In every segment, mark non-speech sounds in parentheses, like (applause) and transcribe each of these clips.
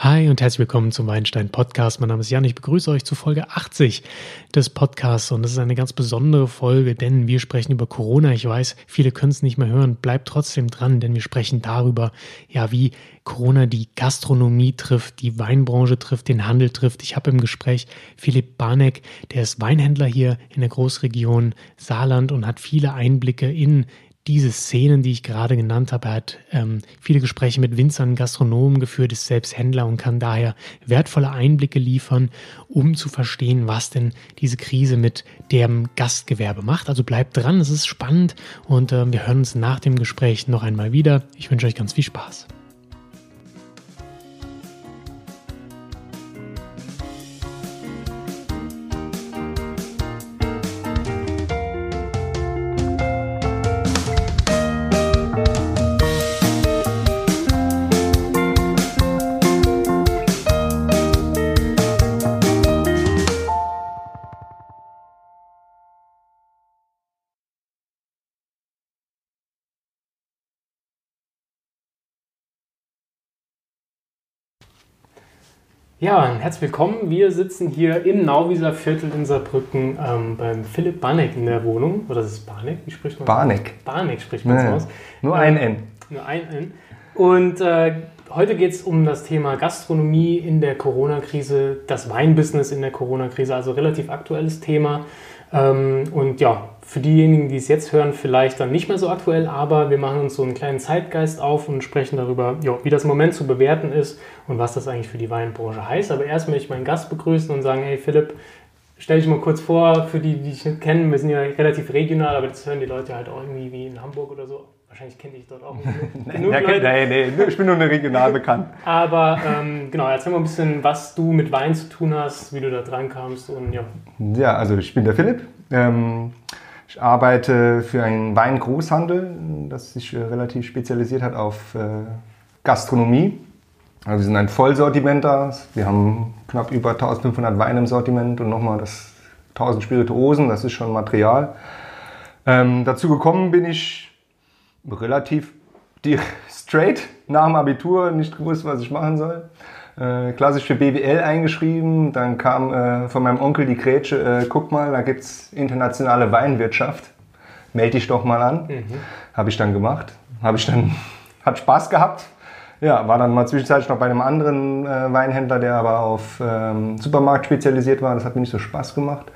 Hi und herzlich willkommen zum Weinstein Podcast. Mein Name ist Jan. Ich begrüße euch zu Folge 80 des Podcasts und das ist eine ganz besondere Folge, denn wir sprechen über Corona. Ich weiß, viele können es nicht mehr hören. Bleibt trotzdem dran, denn wir sprechen darüber, ja, wie Corona die Gastronomie trifft, die Weinbranche trifft, den Handel trifft. Ich habe im Gespräch Philipp Barneck, der ist Weinhändler hier in der Großregion Saarland und hat viele Einblicke in diese Szenen, die ich gerade genannt habe. Er hat ähm, viele Gespräche mit Winzern, Gastronomen geführt, ist selbst Händler und kann daher wertvolle Einblicke liefern, um zu verstehen, was denn diese Krise mit dem Gastgewerbe macht. Also bleibt dran, es ist spannend und äh, wir hören uns nach dem Gespräch noch einmal wieder. Ich wünsche euch ganz viel Spaß. Ja, herzlich willkommen. Wir sitzen hier im Nauwieser Viertel in Saarbrücken ähm, beim Philipp Barneck in der Wohnung. Oder ist es Barneck? Wie spricht man Barneck. Barneck spricht man nee, aus. Nur ein N. Nur ein N. Und äh, heute geht es um das Thema Gastronomie in der Corona-Krise, das Weinbusiness in der Corona-Krise, also relativ aktuelles Thema. Ähm, und ja, für diejenigen, die es jetzt hören, vielleicht dann nicht mehr so aktuell, aber wir machen uns so einen kleinen Zeitgeist auf und sprechen darüber, ja, wie das Moment zu bewerten ist und was das eigentlich für die Weinbranche heißt. Aber erst möchte ich meinen Gast begrüßen und sagen, hey Philipp, stell dich mal kurz vor, für die, die dich nicht kennen, wir sind ja relativ regional, aber das hören die Leute halt auch irgendwie wie in Hamburg oder so. Wahrscheinlich kenne ich dort auch (laughs) genug Leute. Nein, nee, ich bin nur eine regional bekannt. Aber ähm, genau, erzähl mal ein bisschen, was du mit Wein zu tun hast, wie du da dran kamst und ja. Ja, also ich bin der Philipp. Ähm, ich arbeite für einen Weingroßhandel, das sich äh, relativ spezialisiert hat auf äh, Gastronomie. Also wir sind ein Vollsortimenter. Wir haben knapp über 1500 Weine im Sortiment und nochmal das 1000 Spirituosen, das ist schon Material. Ähm, dazu gekommen bin ich relativ (laughs) straight nach dem Abitur, nicht gewusst, was ich machen soll. Äh, klassisch für BWL eingeschrieben. Dann kam äh, von meinem Onkel die Grätsche, äh, guck mal, da gibt es internationale Weinwirtschaft. Melde dich doch mal an. Mhm. Habe ich dann gemacht. Habe ich dann, (laughs) hat Spaß gehabt. Ja, war dann mal zwischenzeitlich noch bei einem anderen äh, Weinhändler, der aber auf ähm, Supermarkt spezialisiert war. Das hat mir nicht so Spaß gemacht.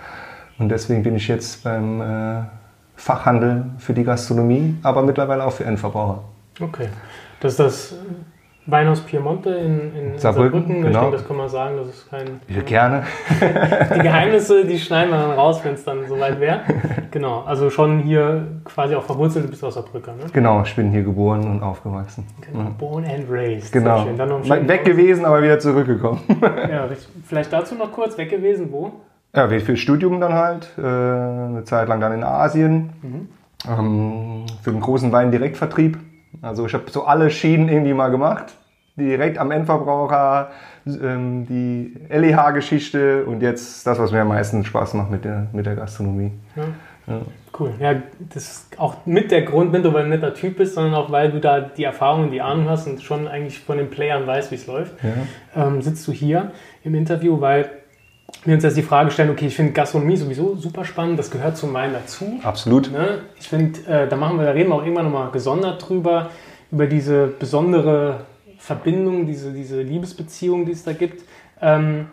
Und deswegen bin ich jetzt beim äh, Fachhandel für die Gastronomie, aber mittlerweile auch für Endverbraucher. Okay. Das ist das Weinhaus Piemonte in, in Saarbrücken. Saarbrücken. Genau. Ich denke, das kann man sagen, das ist kein. Ja, gerne. (laughs) die Geheimnisse, die schneiden wir dann raus, wenn es dann soweit wäre. Genau, also schon hier quasi auch verwurzelt, du bist aus Saarbrücken, ne? Genau, ich bin hier geboren und aufgewachsen. Genau, born and raised. Genau. weg gewesen, aber wieder zurückgekommen. ja, vielleicht dazu noch kurz, weg gewesen, wo? Ja, für Studium dann halt, äh, eine Zeit lang dann in Asien, mhm. ähm, für einen großen Weindirektvertrieb. Also ich habe so alle Schienen irgendwie mal gemacht, direkt am Endverbraucher, ähm, die LEH-Geschichte und jetzt das, was mir am meisten Spaß macht mit der, mit der Gastronomie. Ja. Ja. Cool. Ja, das ist auch mit der Grund, weil du ein netter Typ bist, sondern auch weil du da die Erfahrung und die Ahnung hast und schon eigentlich von den Playern weißt, wie es läuft. Ja. Ähm, sitzt du hier im Interview, weil wir uns jetzt die Frage stellen, okay, ich finde Gastronomie sowieso super spannend, das gehört zum Wein dazu. Absolut. Ne? Ich finde, äh, da machen wir, da reden wir auch irgendwann nochmal gesondert drüber, über diese besondere Verbindung, diese, diese Liebesbeziehung, die es da gibt. Ähm,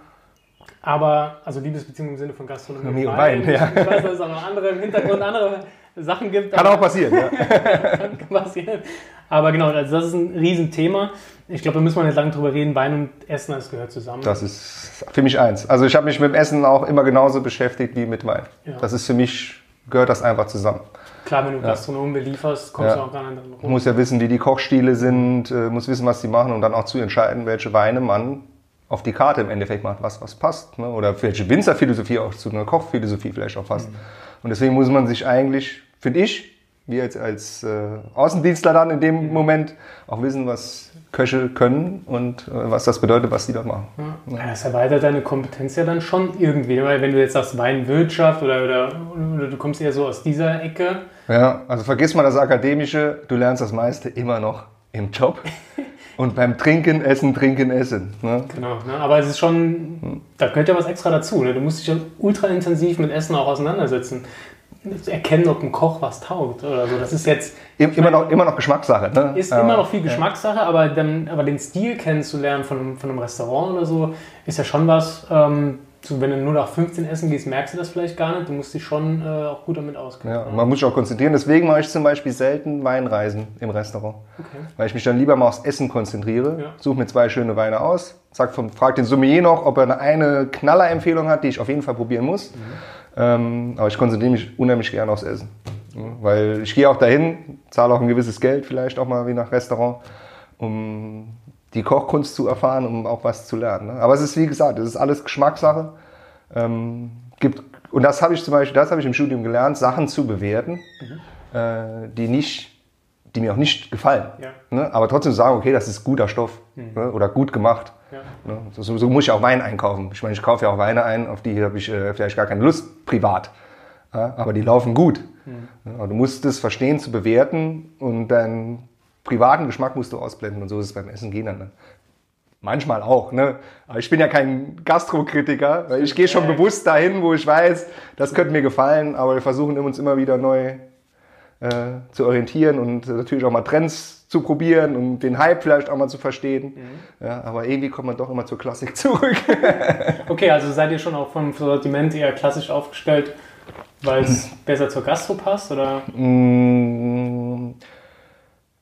aber, also Liebesbeziehung im Sinne von Gastronomie und Wein. Wein ja. Ich weiß, dass es auch noch andere im Hintergrund andere Sachen gibt. Kann auch passieren, ja. (laughs) kann passieren. Aber genau, also das ist ein Riesenthema. Ich glaube, da müssen wir nicht lange drüber reden. Wein und Essen, das gehört zusammen. Das ist für mich eins. Also ich habe mich mit dem Essen auch immer genauso beschäftigt wie mit Wein. Ja. Das ist für mich, gehört das einfach zusammen. Klar, wenn du ja. Gastronomen belieferst, kommst ja. du auch gar nicht rum. Muss ja wissen, wie die Kochstile sind, äh, muss wissen, was die machen und dann auch zu entscheiden, welche Weine man auf die Karte im Endeffekt macht, was, was passt. Ne? Oder welche Winzerphilosophie auch zu einer Kochphilosophie vielleicht auch passt. Mhm. Und deswegen muss man sich eigentlich, finde ich, wir jetzt als äh, Außendienstler dann in dem Moment auch wissen, was Köche können und äh, was das bedeutet, was die dort machen. Ja. Ja. Das erweitert deine Kompetenz ja dann schon irgendwie, weil wenn du jetzt sagst Weinwirtschaft oder, oder, oder, du kommst eher so aus dieser Ecke. Ja, also vergiss mal das Akademische, du lernst das meiste immer noch im Job. (laughs) Und beim Trinken, Essen, Trinken, Essen. Ne? Genau, ne? aber es ist schon, da gehört ja was extra dazu. Ne? Du musst dich ja ultra intensiv mit Essen auch auseinandersetzen. Erkennen, ob ein Koch was taugt oder so. Das ist jetzt. Immer, noch, immer noch Geschmackssache. Ne? Ist immer noch viel Geschmackssache, aber, dann, aber den Stil kennenzulernen von, von einem Restaurant oder so, ist ja schon was. Ähm, so, wenn du nur nach 15 essen gehst, merkst du das vielleicht gar nicht. Du musst dich schon äh, auch gut damit auskennen. Ja, man muss sich auch konzentrieren. Deswegen mache ich zum Beispiel selten Weinreisen im Restaurant. Okay. Weil ich mich dann lieber mal aufs Essen konzentriere. Ja. Suche mir zwei schöne Weine aus. Sag vom, frag den Sommelier noch, ob er eine, eine Knallerempfehlung hat, die ich auf jeden Fall probieren muss. Mhm. Ähm, aber ich konzentriere mich unheimlich gerne aufs Essen. Weil ich gehe auch dahin, zahle auch ein gewisses Geld, vielleicht auch mal wie nach Restaurant, um die Kochkunst zu erfahren, um auch was zu lernen. Ne? Aber es ist wie gesagt, es ist alles Geschmackssache. Ähm, gibt, und das habe ich zum Beispiel, das habe ich im Studium gelernt, Sachen zu bewerten, mhm. äh, die nicht, die mir auch nicht gefallen. Ja. Ne? Aber trotzdem sagen, okay, das ist guter Stoff mhm. ne? oder gut gemacht. Ja. Ne? So, so, muss ich auch Wein einkaufen. Ich meine, ich kaufe ja auch Weine ein, auf die habe ich äh, vielleicht gar keine Lust privat. Ja? aber die laufen gut. Mhm. Du musst es verstehen zu bewerten und dann privaten Geschmack musst du ausblenden und so ist es beim Essen gehen dann. Ne? Manchmal auch, ne? Aber ich bin ja kein Gastrokritiker, ich gehe schon bewusst dahin, wo ich weiß, das könnte mir gefallen, aber wir versuchen uns immer wieder neu äh, zu orientieren und natürlich auch mal Trends zu probieren und den Hype vielleicht auch mal zu verstehen. Mhm. Ja, aber irgendwie kommt man doch immer zur Klassik (laughs) zurück. okay, also seid ihr schon auch vom Sortiment eher klassisch aufgestellt, weil es besser zur Gastro passt, oder? Mmh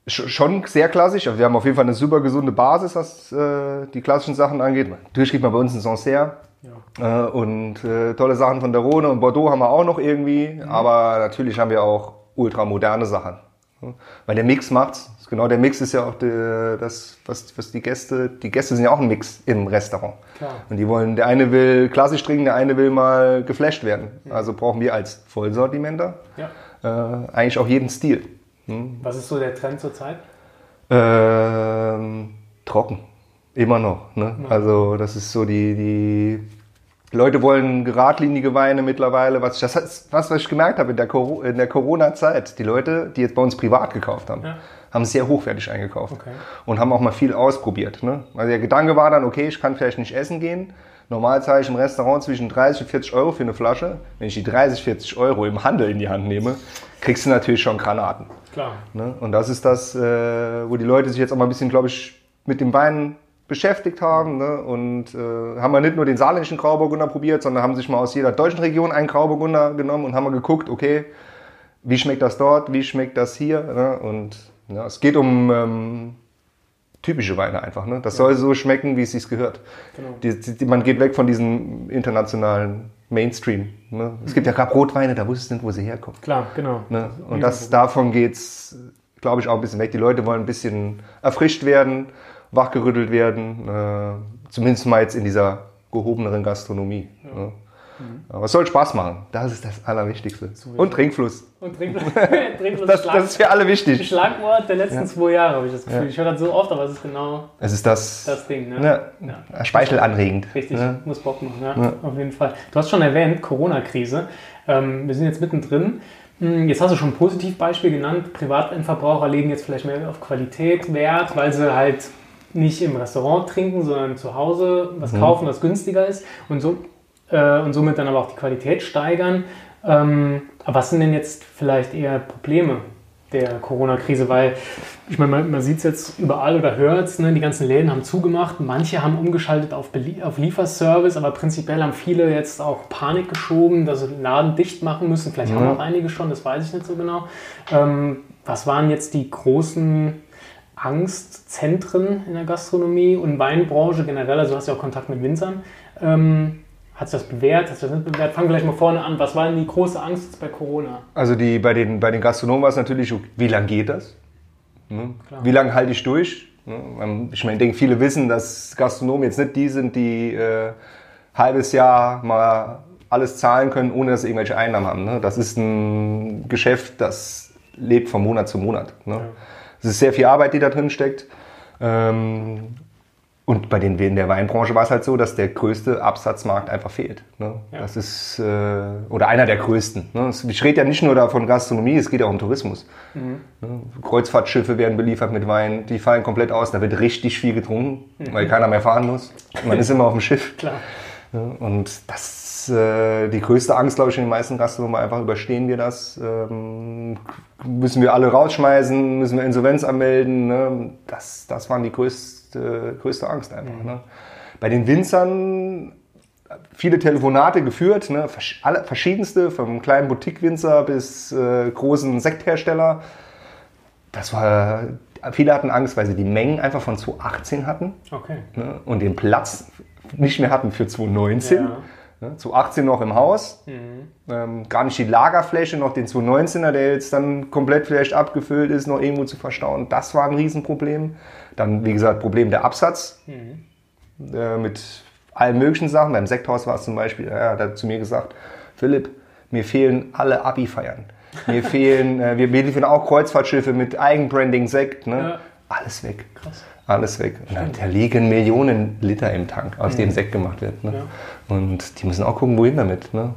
schon sehr klassisch. Wir haben auf jeden Fall eine super gesunde Basis, was äh, die klassischen Sachen angeht. Natürlich kriegt man bei uns ein Sancerre. Ja. Äh, und äh, tolle Sachen von der Rhone und Bordeaux haben wir auch noch irgendwie. Mhm. Aber natürlich haben wir auch ultramoderne Sachen. Weil der Mix macht's. Genau, der Mix ist ja auch die, das, was, was die Gäste, die Gäste sind ja auch ein Mix im Restaurant. Klar. Und die wollen, der eine will klassisch trinken, der eine will mal geflasht werden. Mhm. Also brauchen wir als Vollsortimenter ja. äh, eigentlich auch jeden Stil. Hm? Was ist so der Trend zurzeit? Ähm, trocken. Immer noch. Ne? Ja. Also das ist so die, die Leute wollen geradlinige Weine mittlerweile. Was, das ist was, was ich gemerkt habe in der, der Corona-Zeit. Die Leute, die jetzt bei uns privat gekauft haben, ja. haben sehr hochwertig eingekauft okay. und haben auch mal viel ausprobiert. Ne? Also der Gedanke war dann, okay, ich kann vielleicht nicht essen gehen. Normal zahle ich im Restaurant zwischen 30 und 40 Euro für eine Flasche. Wenn ich die 30, 40 Euro im Handel in die Hand nehme, kriegst du natürlich schon Granaten. Klar. Ne? Und das ist das, äh, wo die Leute sich jetzt auch mal ein bisschen, glaube ich, mit dem Wein beschäftigt haben ne? und äh, haben wir nicht nur den saarländischen Grauburgunder probiert, sondern haben sich mal aus jeder deutschen Region einen Grauburgunder genommen und haben mal geguckt, okay, wie schmeckt das dort, wie schmeckt das hier ne? und ja, es geht um ähm, typische Weine einfach. Ne? Das ja. soll so schmecken, wie es sich gehört. Genau. Die, die, man geht weg von diesen internationalen Mainstream. Ne? Es gibt ja gerade Rotweine, da wusstest du nicht, wo sie herkommen. Klar, genau. Ne? Und das, davon geht es, glaube ich, auch ein bisschen weg. Die Leute wollen ein bisschen erfrischt werden, wachgerüttelt werden, äh, zumindest mal jetzt in dieser gehobeneren Gastronomie. Ja. Ne? Mhm. Aber es soll Spaß machen. Das ist das Allerwichtigste. Und Trinkfluss. Und Trinkfluss. (laughs) (laughs) Trinkfluss das, das, ist für alle wichtig. Schlagwort der letzten ja. zwei Jahre, habe ich das Gefühl. Ja. Ich höre das so oft, aber es ist genau es ist das, das Ding. Ne? Ne, ja. Speichelanregend. Richtig, muss Bock machen, ja, auf jeden Fall. Du hast schon erwähnt, Corona-Krise. Ähm, wir sind jetzt mittendrin. Hm, jetzt hast du schon ein Positivbeispiel genannt. Privatendverbraucher legen jetzt vielleicht mehr auf Qualität Wert, weil sie halt nicht im Restaurant trinken, sondern zu Hause was mhm. kaufen, was günstiger ist. Und so äh, und somit dann aber auch die Qualität steigern. Ähm, aber was sind denn jetzt vielleicht eher Probleme der Corona-Krise? Weil ich meine, man, man sieht es jetzt überall oder hört es, ne? die ganzen Läden haben zugemacht. Manche haben umgeschaltet auf, auf Lieferservice, aber prinzipiell haben viele jetzt auch Panik geschoben, dass sie den Laden dicht machen müssen. Vielleicht ja. haben auch einige schon, das weiß ich nicht so genau. Ähm, was waren jetzt die großen Angstzentren in der Gastronomie und Weinbranche generell? Also du hast ja auch Kontakt mit Winzern. Ähm, hat sich das bewährt? Hat sich das nicht bewährt? Fangen wir gleich mal vorne an. Was war denn die große Angst jetzt bei Corona? Also die, bei, den, bei den Gastronomen war es natürlich, wie lange geht das? Ne? Wie lange halte ich durch? Ne? Ich meine, ich denke, viele wissen, dass Gastronomen jetzt nicht die sind, die äh, halbes Jahr mal alles zahlen können, ohne dass sie irgendwelche Einnahmen haben. Ne? Das ist ein Geschäft, das lebt von Monat zu Monat. Ne? Es ist sehr viel Arbeit, die da drin steckt. Ähm, Und bei den in der Weinbranche war es halt so, dass der größte Absatzmarkt einfach fehlt. Ne? Ja. Das ist äh, oder einer der größten. Ne? Ich rede ja nicht nur davon Gastronomie, es geht auch um Tourismus. Mhm. Ne? Kreuzfahrtschiffe werden beliefert mit Wein, die fallen komplett aus. Da wird richtig viel getrunken, weil keiner mehr fahren muss. Man (laughs) ist immer auf dem Schiff. Mhm. Klar. Ja, und das äh, die größte Angst, glaube ich, in den meisten Gastronomen einfach überstehen wir das. Ähm, müssen wir alle rausschmeißen, müssen wir Insolvenz anmelden. Ne? Das, das waren die größte, größte Angst einfach. Ne? Bei den Winzern viele Telefonate geführt, ne? Versch- alle, verschiedenste, vom kleinen Boutique-Winzer bis äh, großen Sekthersteller. Das war, viele hatten Angst, weil sie die Mengen einfach von 2018 hatten Okay. ne, und den Platz nicht mehr hatten für 2019. Ja. Ne, 2018 noch im Haus, ähm, gar nicht die Lagerfläche, noch den 2019er, der jetzt dann komplett vielleicht abgefüllt ist, noch irgendwo zu verstauen. Das war ein Riesenproblem. Dann, wie gesagt, Problem der Absatz äh, mit allen möglichen Sachen. Beim Sekthaus war es zum Beispiel, ja, da hat zu mir gesagt, Philipp, mir fehlen alle Abi-Feiern. Mir (laughs) fehlen, äh, wir liefern auch Kreuzfahrtschiffe mit Eigenbranding Sekt. Ne? Ja. Alles weg. Krass. Alles weg. Und dann, da liegen Millionen Liter im Tank, aus dem Sekt gemacht wird. Ne? Ja. Und die müssen auch gucken, wohin damit. Ne?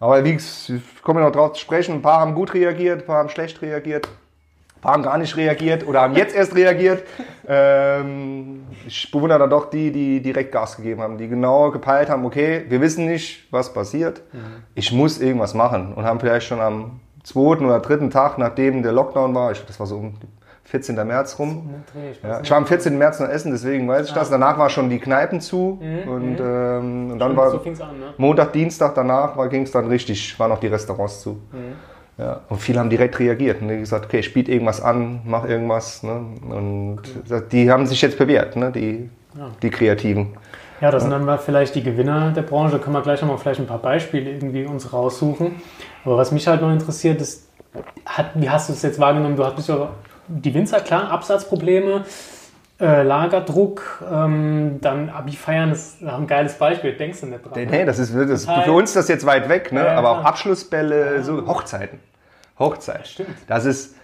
Aber wie gesagt, ich komme noch drauf zu sprechen. Ein paar haben gut reagiert, ein paar haben schlecht reagiert. Ein paar haben gar nicht reagiert oder haben jetzt erst reagiert. (laughs) Ähm, ich bewundere dann doch die, die direkt Gas gegeben haben, die genau gepeilt haben, okay, wir wissen nicht, was passiert. Ich muss irgendwas machen. Und haben vielleicht schon am zweiten oder dritten Tag, nachdem der Lockdown war, ich, das war so um 14. März rum, ja, ich war am 14. März noch essen, deswegen weiß ich das. Danach war schon die Kneipen zu und, ähm, und dann war so an, ne? Montag, Dienstag danach ging es dann richtig, waren noch die Restaurants zu. Ja, und viele haben direkt reagiert und gesagt, okay, spielt irgendwas an, mach irgendwas. Ne? Und die haben sich jetzt bewährt, ne? die, die Kreativen. Ja, das sind dann mal vielleicht die Gewinner der Branche. Können wir gleich nochmal vielleicht ein paar Beispiele irgendwie uns raussuchen. Aber was mich halt noch interessiert ist, hat, wie hast du es jetzt wahrgenommen? Du hast ja die Winzer, klar, Absatzprobleme, äh, Lagerdruck, ähm, dann Abi-Feiern, das ist ein geiles Beispiel. Denkst du nicht dran? Nee, das ist, das, Total. für uns ist das jetzt weit weg, ne? Ja, ja, aber auch. Abschlussbälle, so Hochzeiten. Hochzeit. Stimmt. Das ist,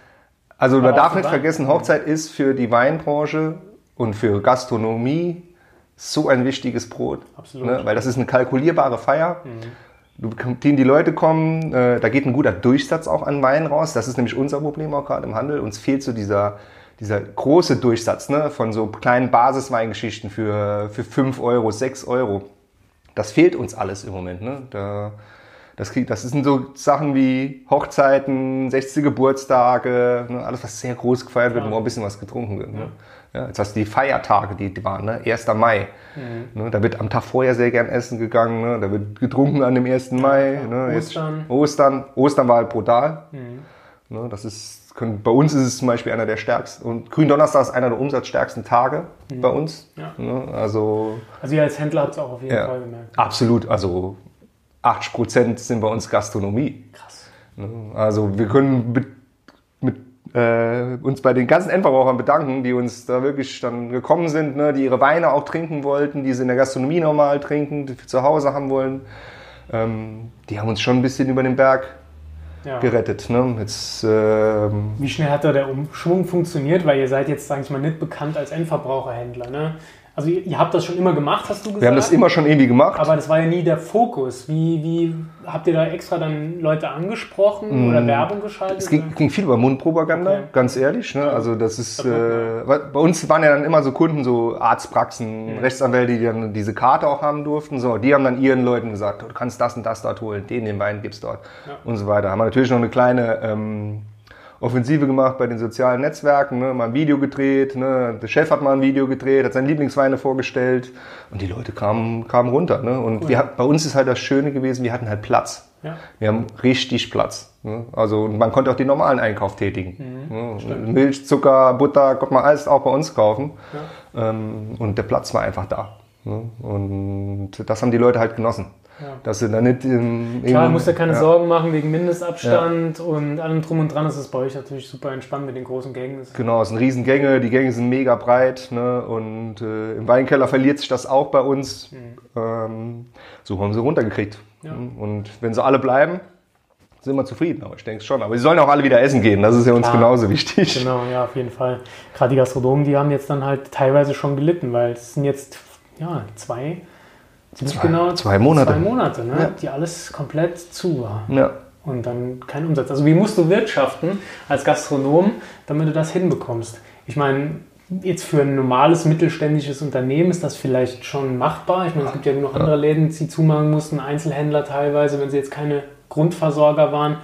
also man Aber darf auch nicht vergessen, Hochzeit ist für die Weinbranche und für Gastronomie so ein wichtiges Brot. Absolut. Mhm. Ne? Weil das ist eine kalkulierbare Feier. Du, die, Leute kommen, äh, da geht ein guter Durchsatz auch an Wein raus. Das ist nämlich unser Problem auch gerade im Handel. Uns fehlt so dieser, dieser große Durchsatz ne? von so kleinen Basisweingeschichten für, für 5 Euro, 6 Euro. Das fehlt uns alles im Moment. Ne? Da, das, das sind so Sachen wie Hochzeiten, 60. Geburtstage, ne? alles, was sehr groß gefeiert wird, wo auch ein bisschen was getrunken wird. Ne? Ja, jetzt hast du die Feiertage, die, waren, ne? 1. Mai. Ne? Da wird am Tag vorher sehr gern essen gegangen, ne? da wird getrunken an dem 1. Mai. Ne? Jetzt- Ostern. Ostern. Ostern war halt brutal. Ne? Das ist, können, bei uns ist es zum Beispiel einer der stärksten. Und Gründonnerstag ist einer der umsatzstärksten Tage bei uns. Ja. Ne? Also Also ihr als Händler habt es auch auf jeden ja, Fall gemerkt. absolut. Also 80 Prozent sind bei uns Gastronomie. Krass. Ne? Also wir können äh, uns bei den ganzen Endverbrauchern bedanken, die uns da wirklich dann gekommen sind, ne? die ihre Weine auch trinken wollten, die sie in der Gastronomie normal trinken, die zu Hause haben wollen. Ähm, die haben uns schon ein bisschen über den Berg Ja. gerettet. Ne? Jetzt, ähm, Wie schnell hat da der Umschwung funktioniert? Weil ihr seid jetzt, sage ich mal, nicht bekannt als Endverbraucherhändler. Ne? Also ihr, habt das schon immer gemacht, hast du gesagt. wir haben das immer schon irgendwie gemacht. aber das war ja nie der Fokus. Wie, wie habt ihr da extra dann Leute angesprochen oder Werbung geschaltet? Mm. Es ging, ging viel über Mundpropaganda, Okay. ganz ehrlich. Ne? Also das ist, Das äh, bei uns waren ja dann immer so Kunden, so Arztpraxen, Rechtsanwälte, die dann diese Karte auch haben durften. So, die haben dann ihren Leuten gesagt, du kannst das und das dort holen, den, den Wein gibt's dort und so weiter. Haben wir natürlich noch eine kleine ähm, Offensive gemacht bei den sozialen Netzwerken, ne? mal ein Video gedreht, ne? der Chef hat mal ein Video gedreht, hat seine Lieblingsweine vorgestellt und die Leute kamen, kamen runter. Ne? Und wir, hat- bei uns ist halt das Schöne gewesen, wir hatten halt Platz. Ja. Wir haben richtig Platz. Ne? Also und man konnte auch den normalen Einkauf tätigen. Ne? Milch, Zucker, Butter, konnte man alles auch bei uns kaufen. Ähm, und der Platz war einfach da. Ne? Und das haben die Leute halt genossen. Dass sie da nicht im, Klar, musst du keine ja. Sorgen machen wegen Mindestabstand und allem drum und dran. Das ist bei euch natürlich super entspannt mit den großen Gängen. Genau, es sind Riesengänge, die Gänge sind mega breit ne? und äh, im Weinkeller verliert sich das auch bei uns. Ähm, so haben sie runtergekriegt. Ja. Und wenn sie alle bleiben, sind wir zufrieden, aber ich denke schon. Aber sie sollen auch alle wieder essen gehen, das ist ja uns Klar. genauso wichtig. Genau, ja, auf jeden Fall. Gerade die Gastronomen, die haben jetzt dann halt teilweise schon gelitten, weil es sind jetzt ja, zwei, ziemlich Zwei- genau zwei Monate. zwei Monate ne? Ja. die alles komplett zu war. Ja. Und dann kein Umsatz. Also wie musst du wirtschaften als Gastronom, damit du das hinbekommst? Ich meine, jetzt für ein normales mittelständisches Unternehmen ist das vielleicht schon machbar. Ich meine, es gibt ja genug andere Läden, die zumachen mussten, Einzelhändler teilweise, wenn sie jetzt keine Grundversorger waren.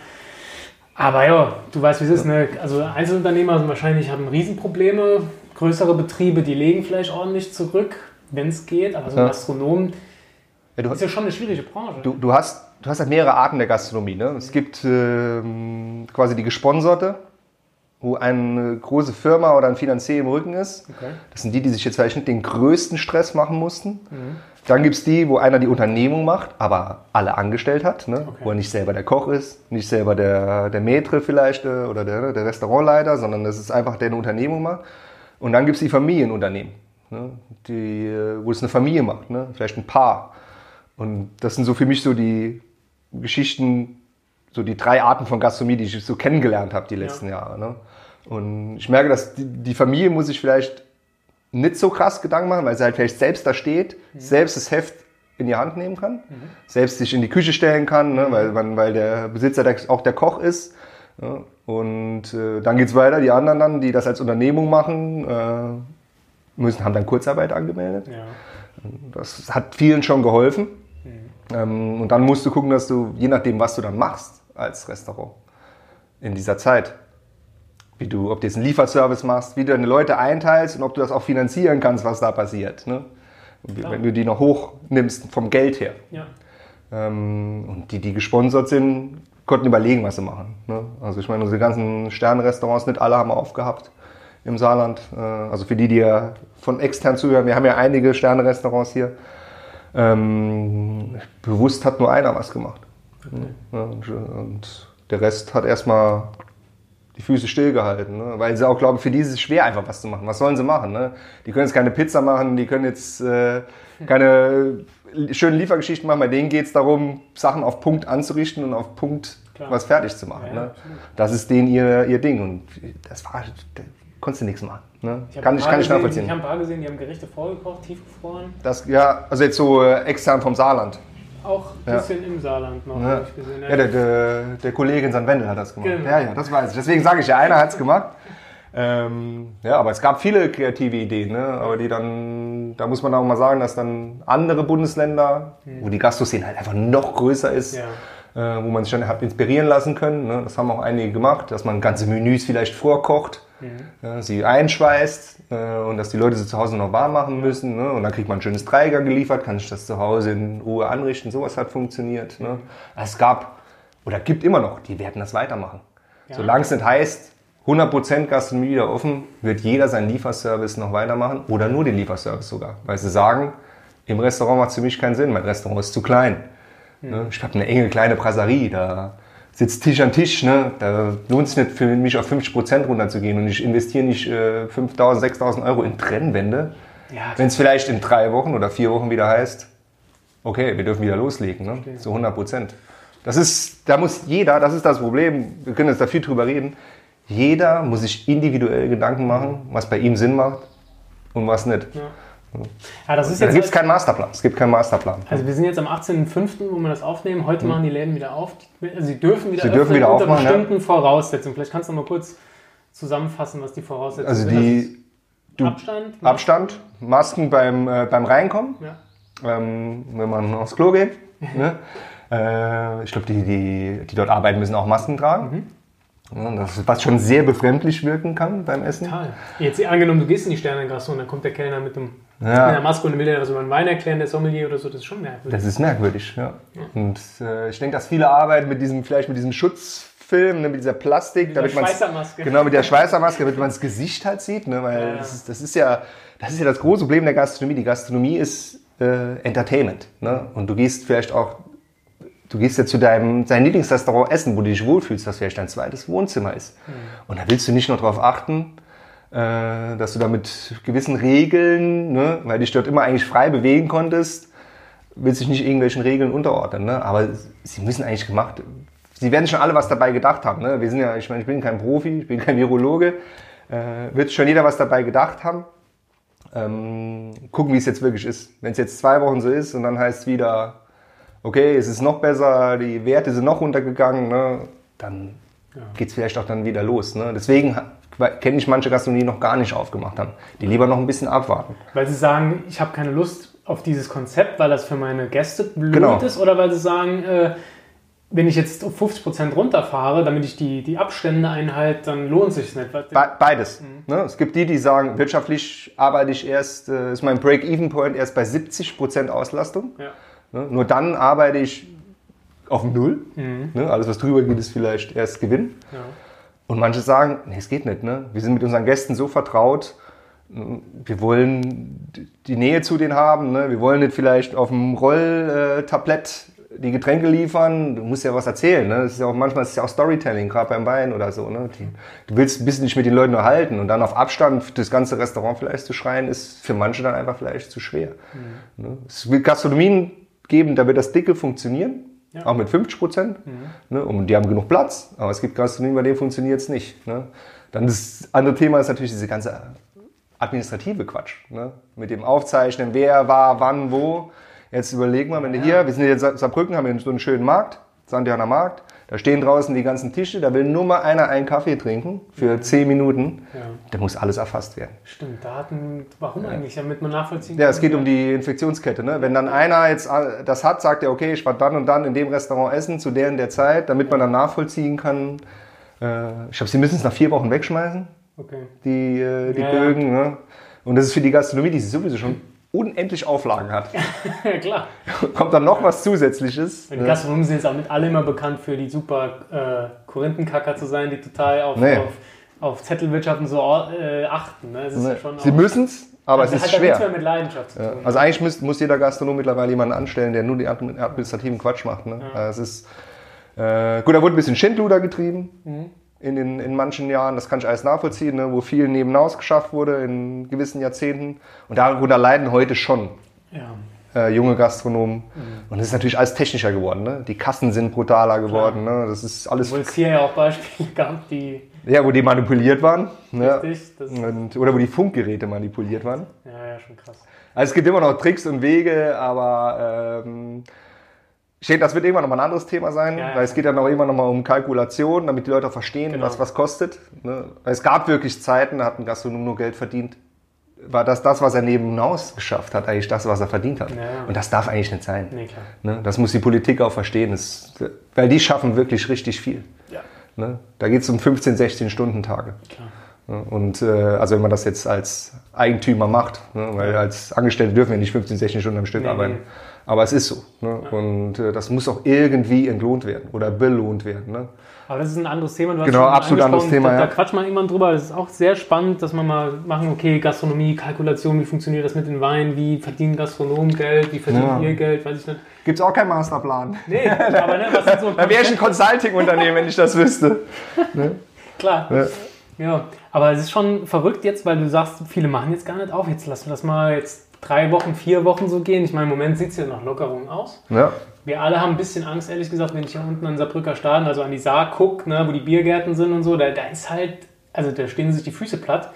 Aber ja, du weißt, wie es ist. Ne? Also Einzelunternehmer wahrscheinlich haben Riesenprobleme. Größere Betriebe, die legen vielleicht ordentlich zurück, wenn es geht. Aber so ein Ja. Gastronom Ja, du, ist ja schon eine schwierige Branche. du, du, hast, du hast halt mehrere Arten der Gastronomie. Ne? Es gibt ähm, quasi die gesponserte, wo eine große Firma oder ein Finanzier im Rücken ist. Okay. Das sind die, die sich jetzt vielleicht nicht den größten Stress machen mussten. Dann gibt es die, wo einer die Unternehmung macht, aber alle angestellt hat. Ne? Okay. Wo er nicht selber der Koch ist, nicht selber der, der Maitre vielleicht äh, oder der, der Restaurantleiter, sondern das ist einfach der eine Unternehmung macht. Und dann gibt es die Familienunternehmen, ne? die, äh, wo es eine Familie macht, ne? vielleicht ein Paar. Und das sind so für mich so die Geschichten, so die drei Arten von Gastronomie, die ich so kennengelernt habe die letzten Jahre. Ne? Und ich merke, dass die, die Familie muss sich vielleicht nicht so krass Gedanken machen, weil sie halt vielleicht selbst da steht, selbst das Heft in die Hand nehmen kann, selbst sich in die Küche stellen kann, ne, weil, weil weil der Besitzer auch der Koch ist. Ja, und äh, dann geht's weiter, die anderen dann, die das als Unternehmung machen, äh, müssen, haben dann Kurzarbeit angemeldet. Ja. Das hat vielen schon geholfen. Ähm, und dann musst du gucken, dass du, je nachdem, was du dann machst als Restaurant in dieser Zeit, wie du, ob du jetzt einen Lieferservice machst, wie du deine Leute einteilst und ob du das auch finanzieren kannst, was da passiert. Ne? Wenn du die noch hochnimmst vom Geld her. Ja. Ähm, und die, die gesponsert sind, konnten überlegen, was sie machen. Ne? Also ich meine, unsere ganzen Sternenrestaurants, nicht alle haben aufgehabt im Saarland. Äh, also für die, die ja von extern zuhören, wir haben ja einige Sternenrestaurants hier. Ähm, bewusst hat nur einer was gemacht. Ja, und, und der Rest hat erstmal die Füße stillgehalten, ne? weil sie auch glauben, für die ist es schwer, einfach was zu machen. Was sollen sie machen? Ne? Die können jetzt keine Pizza machen, die können jetzt äh, keine schönen Liefergeschichten machen. Bei denen geht es darum, Sachen auf Punkt anzurichten und auf Punkt Klar. was fertig zu machen. Ja, ne? Das ist denen ihr, ihr Ding und das war, konntest du nichts machen. Ne? Ich Kann ich, kann ich nachvollziehen. Ich habe ein paar gesehen, die haben Gerichte vorgekocht, tiefgefroren. Das, ja, also jetzt so äh, extern vom Saarland. Auch ein Ja. bisschen im Saarland noch, Ja, habe ich gesehen. ja der, der, der Kollege in St. Wendel hat das gemacht. Genau. Ja, ja, das weiß ich. Deswegen sage ich ja, einer hat es gemacht. Ähm, ja, aber es gab viele kreative Ideen, ne? aber die dann, da muss man auch mal sagen, dass dann andere Bundesländer, wo die Gastro-Szene halt einfach noch größer ist, Ja. äh, wo man sich dann hat inspirieren lassen können. Ne? Das haben auch einige gemacht, dass man ganze Menüs vielleicht vorkocht, äh, sie einschweißt äh, und dass die Leute sie zu Hause noch warm machen müssen. Ne? Und dann kriegt man ein schönes Dreiger geliefert, kann sich das zu Hause in Ruhe anrichten. Sowas hat funktioniert. Ne? Es gab oder gibt immer noch, die werden das weitermachen. Ja. Solange es nicht heißt, 100% Gastronomie wieder offen, wird jeder seinen Lieferservice noch weitermachen oder nur den Lieferservice sogar. Weil sie sagen, im Restaurant macht es für mich keinen Sinn, mein Restaurant ist zu klein. Ne? Ich habe eine enge kleine Brasserie, da sitzt Tisch an Tisch. Ne? Da lohnt es nicht für mich auf 50% runterzugehen und ich investiere nicht äh, 5.000, 6.000 Euro in Trennwände, Ja, wenn es vielleicht in drei Wochen oder vier Wochen wieder heißt, okay, wir dürfen wieder loslegen, ne? zu 100%. Das ist, da muss jeder, das ist das Problem, wir können jetzt da viel drüber reden, jeder muss sich individuell Gedanken machen, was bei ihm Sinn macht und was nicht. ja. Ja, das ist Da jetzt. gibt es halt- keinen Masterplan. Es gibt keinen Masterplan. also wir sind jetzt am 18.05., wo wir das aufnehmen. Heute machen die Läden wieder auf. Also sie dürfen wieder Mhm. Sie dürfen wieder unter aufmachen, ja. bestimmten Voraussetzungen. Vielleicht kannst du noch mal kurz zusammenfassen, was die Voraussetzungen Also sind. die ist Abstand. Abstand, Masken beim, äh, beim Reinkommen, Ja. ähm, wenn man aufs Klo geht. (laughs) ne? äh, ich glaube, die, die, die dort arbeiten, müssen auch Masken tragen. Ja, das was schon sehr befremdlich wirken kann beim Essen. Total. Jetzt angenommen, du gehst in die Sternengasse und dann kommt der Kellner mit, dem, Ja. mit einer Maske und will was über einen Wein erklären, der Sommelier oder so. Das ist schon merkwürdig. Das ist merkwürdig, ja. Und äh, ich denke, dass viele arbeiten mit diesem, vielleicht mit diesem Schutzfilm, ne, mit dieser Plastik, Mit der Schweißermaske. genau mit der Schweißermaske, damit man das Gesicht halt sieht, ne, weil Ja, ja. Das, ist, das ist ja, das ist ja das große Problem der Gastronomie. Die Gastronomie ist äh, Entertainment, ne, und du gehst vielleicht auch Du gehst ja zu deinem dein Lieblingsrestaurant essen, wo du dich wohlfühlst, das vielleicht dein zweites Wohnzimmer ist. Mhm. Und da willst du nicht nur darauf achten, äh, dass du da mit gewissen Regeln, ne, weil dich dort immer eigentlich frei bewegen konntest, willst dich nicht irgendwelchen Regeln unterordnen. Ne? Aber sie müssen eigentlich gemacht, sie werden schon alle was dabei gedacht haben. Ne? Wir sind ja, ich meine, ich bin kein Profi, ich bin kein Virologe. Äh, wird schon jeder was dabei gedacht haben. Ähm, gucken, wie es jetzt wirklich ist. Wenn es jetzt zwei Wochen so ist und dann heißt es wieder, okay, es ist noch besser, die Werte sind noch runtergegangen, ne? dann ja. geht es vielleicht auch dann wieder los. Ne? Deswegen kenne ich manche Gastronomie noch gar nicht aufgemacht haben, die lieber noch ein bisschen abwarten. Weil sie sagen, ich habe keine Lust auf dieses Konzept, weil das für meine Gäste blöd genau. ist, oder weil sie sagen, äh, wenn ich jetzt auf 50% runterfahre, damit ich die, die Abstände einhalte, dann lohnt sich nicht. Be beides. Mhm. Ne? Es gibt die, die sagen, wirtschaftlich arbeite ich erst, äh, ist mein Break-Even-Point erst bei 70% Auslastung. Ja. Ne? Nur dann arbeite ich auf Null. Mhm. Ne? Alles, was drüber geht, ist vielleicht erst Gewinn. Ja. Und manche sagen, nee, es geht nicht. Ne? Wir sind mit unseren Gästen so vertraut, wir wollen die Nähe zu denen haben. Ne? Wir wollen nicht vielleicht auf dem Rolltablett die Getränke liefern. Du musst ja was erzählen. Ne? Das ist ja auch, manchmal ist es ja auch Storytelling, gerade beim Wein oder so. Ne? Die, du willst ein bisschen nicht mit den Leuten unterhalten und dann auf Abstand das ganze Restaurant vielleicht zu schreien, ist für manche dann einfach vielleicht zu schwer. Mhm. Ne? Es wird Gastronomien geben, da wird das Dicke funktionieren. Ja. Auch mit 50 Prozent. Mhm. Ne? Und die haben genug Platz. Aber es gibt Gastronomien, bei denen funktioniert es nicht. Ne? Dann das andere Thema ist natürlich diese ganze administrative Quatsch. Ne? Mit dem Aufzeichnen, wer war, wann, wo. Jetzt überlegen wir, wenn du hier, wir sind jetzt in Saarbrücken, haben wir so einen schönen Markt, Sandianer Markt. Da stehen draußen die ganzen Tische, da will nur mal einer einen Kaffee trinken für zehn Minuten. Ja. Da muss alles erfasst werden. Stimmt, Daten, warum ja. eigentlich? Damit man nachvollziehen kann. Ja, es geht um die Infektionskette. Ne? Wenn dann einer jetzt das hat, sagt er, okay, ich war dann und dann in dem Restaurant essen, zu der und der Zeit, damit man dann nachvollziehen kann. Äh, ich glaube, sie müssen es nach vier Wochen wegschmeißen, okay. die, äh, die Bögen. Ne? Und das ist für die Gastronomie, die sowieso schon unendlich Auflagen hat. ja, (laughs) klar. Kommt dann noch was Zusätzliches. Die Gastronomen sind jetzt auch nicht alle immer bekannt für die super äh, Korinthenkacker zu sein, die total auf, nee. auf, auf Zettelwirtschaften so äh, achten. Ne? Nee. Sie müssen es, aber also es ist schwer. Mit Leidenschaft ja. Also eigentlich muss, muss jeder Gastronom mittlerweile jemanden anstellen, der nur den administrativen Quatsch macht. Ne? Ja. Also es ist, äh, gut, da wurde ein bisschen Schindluder getrieben. Mhm in, den, in manchen Jahren, das kann ich alles nachvollziehen, ne, wo viel nebenaus geschafft wurde in gewissen Jahrzehnten. Und darunter leiden heute schon ja. äh, junge Gastronomen. Mhm. Und es ist natürlich alles technischer geworden. Ne? Die Kassen sind brutaler geworden. Ne? Das ist alles. Wo es hier ja auch Beispiele (laughs) gab, die. Ja, wo die manipuliert waren. Ne? Richtig. Und, oder wo die Funkgeräte manipuliert waren. Ja, ja, schon krass. Also es gibt immer noch Tricks und Wege, aber ähm, denke, das wird irgendwann nochmal ein anderes Thema sein, ja, weil es geht ja noch immer nochmal um Kalkulation, damit die Leute auch verstehen, genau. was was kostet. Ne? Es gab wirklich Zeiten, da hat ein Gastronom nur Geld verdient. War das das, was er nebenan geschafft hat, eigentlich das, was er verdient hat? Ja. Und das darf eigentlich nicht sein. Nee, ne? Das muss die Politik auch verstehen, das, weil die schaffen wirklich richtig viel. Ja. Ne? Da geht es um 15, 16 Stunden Tage. Klar. Und äh, also wenn man das jetzt als Eigentümer macht, ne? weil als Angestellte dürfen wir nicht 15, 16 Stunden am Stück nee, arbeiten. Nee. Aber es ist so. Ne? Ja. Und äh, das muss auch irgendwie entlohnt werden oder belohnt werden. Ne? Aber das ist ein anderes Thema. Du genau, absolut anderes Thema. Da, ja. da quatscht man irgendwann drüber. Es ist auch sehr spannend, dass man mal machen, okay, Gastronomie, Kalkulation, wie funktioniert das mit den Weinen, wie verdienen Gastronomen Geld, wie verdienen ja. ihr Geld, weiß ich nicht. Gibt es auch keinen Masterplan. Nee, aber ne, was sind so (laughs) Da wäre ich ein Consulting-Unternehmen, wenn ich das wüsste. Ne? Klar. Ja. ja. aber es ist schon verrückt jetzt, weil du sagst, viele machen jetzt gar nicht auf. Jetzt lassen wir das mal jetzt drei Wochen, vier Wochen so gehen. Ich meine, im Moment sieht es ja nach Lockerung aus. Ja. Wir alle haben ein bisschen Angst, ehrlich gesagt, wenn ich hier unten an Saarbrücker Stadion, also an die Saar gucke, ne, wo die Biergärten sind und so, da, da ist halt, also da stehen sich die Füße platt.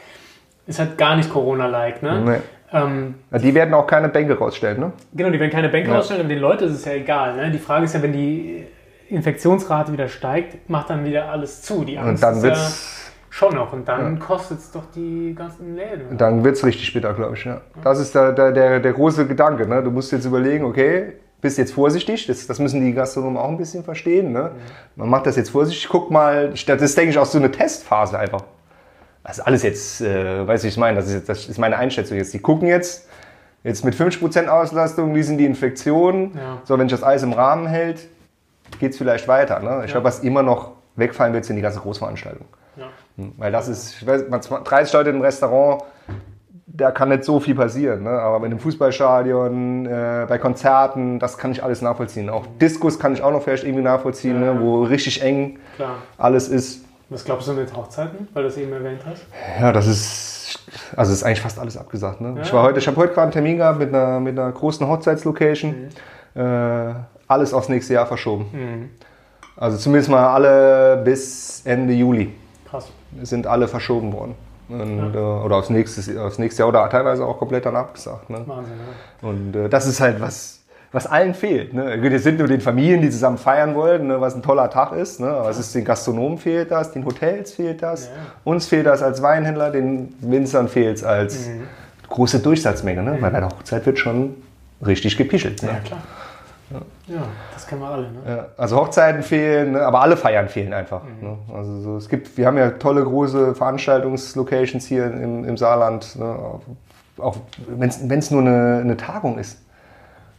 Ist halt gar nicht Corona-like. Ne? Nee. Ähm, die werden auch keine Bänke rausstellen, ne? Genau, die werden keine Bänke ja. rausstellen, aber den Leuten ist es ja egal. Ne? Die Frage ist ja, wenn die Infektionsrate wieder steigt, macht dann wieder alles zu. Die Angst und dann wird es Schon noch. Und dann ja. kostet es doch die ganzen Läden. Dann wird es richtig bitter, glaube ich. Ja. Das ist der, der, der, der große Gedanke. Ne? Du musst jetzt überlegen, okay, bist jetzt vorsichtig. Das, das müssen die Gastronomen auch ein bisschen verstehen. Ne? Mhm. Man macht das jetzt vorsichtig. Guck mal, das ist, denke ich, auch so eine Testphase einfach. Das ist alles jetzt, äh, weiß ich, ich meine, das ist, das ist meine Einschätzung jetzt. Die gucken jetzt, jetzt mit 50% Auslastung, wie sind die Infektionen. Ja. So, wenn sich das alles im Rahmen hält, geht es vielleicht weiter. Ne? Ich glaube, was immer noch wegfallen wird, sind die ganzen Großveranstaltungen. Weil das ist, ich weiß, 30 Leute im Restaurant, da kann nicht so viel passieren. Ne? Aber mit dem Fußballstadion, äh, bei Konzerten, das kann ich alles nachvollziehen. Auch Diskus kann ich auch noch vielleicht irgendwie nachvollziehen, ja. ne? wo richtig eng Klar. alles ist. Was glaubst du mit Hochzeiten, weil du es eben erwähnt hast? Ja, das ist, also ist eigentlich fast alles abgesagt. Ne? Ja. Ich, war heute, ich habe heute gerade einen Termin gehabt mit einer, mit einer großen Hochzeitslocation. Mhm. Äh, alles aufs nächste Jahr verschoben. Mhm. Also zumindest mal alle bis Ende Juli Krass. Sind alle verschoben worden. Und, äh, oder aufs nächste, aufs nächste Jahr oder teilweise auch komplett dann abgesagt. Ne? Wahnsinn, ja. Und äh, das ist halt was, was allen fehlt. Ne? Jetzt sind nur den Familien, die zusammen feiern wollen, ne? was ein toller Tag ist. Ne? Aber es ist den Gastronomen fehlt das, den Hotels fehlt das, Ja. uns fehlt das als Weinhändler, den Winzern fehlt es als Mhm. große Durchsatzmenge. Ne? Weil bei der Hochzeit wird schon richtig gepischelt. Ne? Ja, klar. Ja, das kennen wir alle. Ne? Ja, also Hochzeiten fehlen, aber alle Feiern fehlen einfach. Mhm. Ne? Also so, es gibt, wir haben ja tolle große Veranstaltungslocations hier im, im Saarland, ne? auch wenn es nur eine, eine Tagung ist.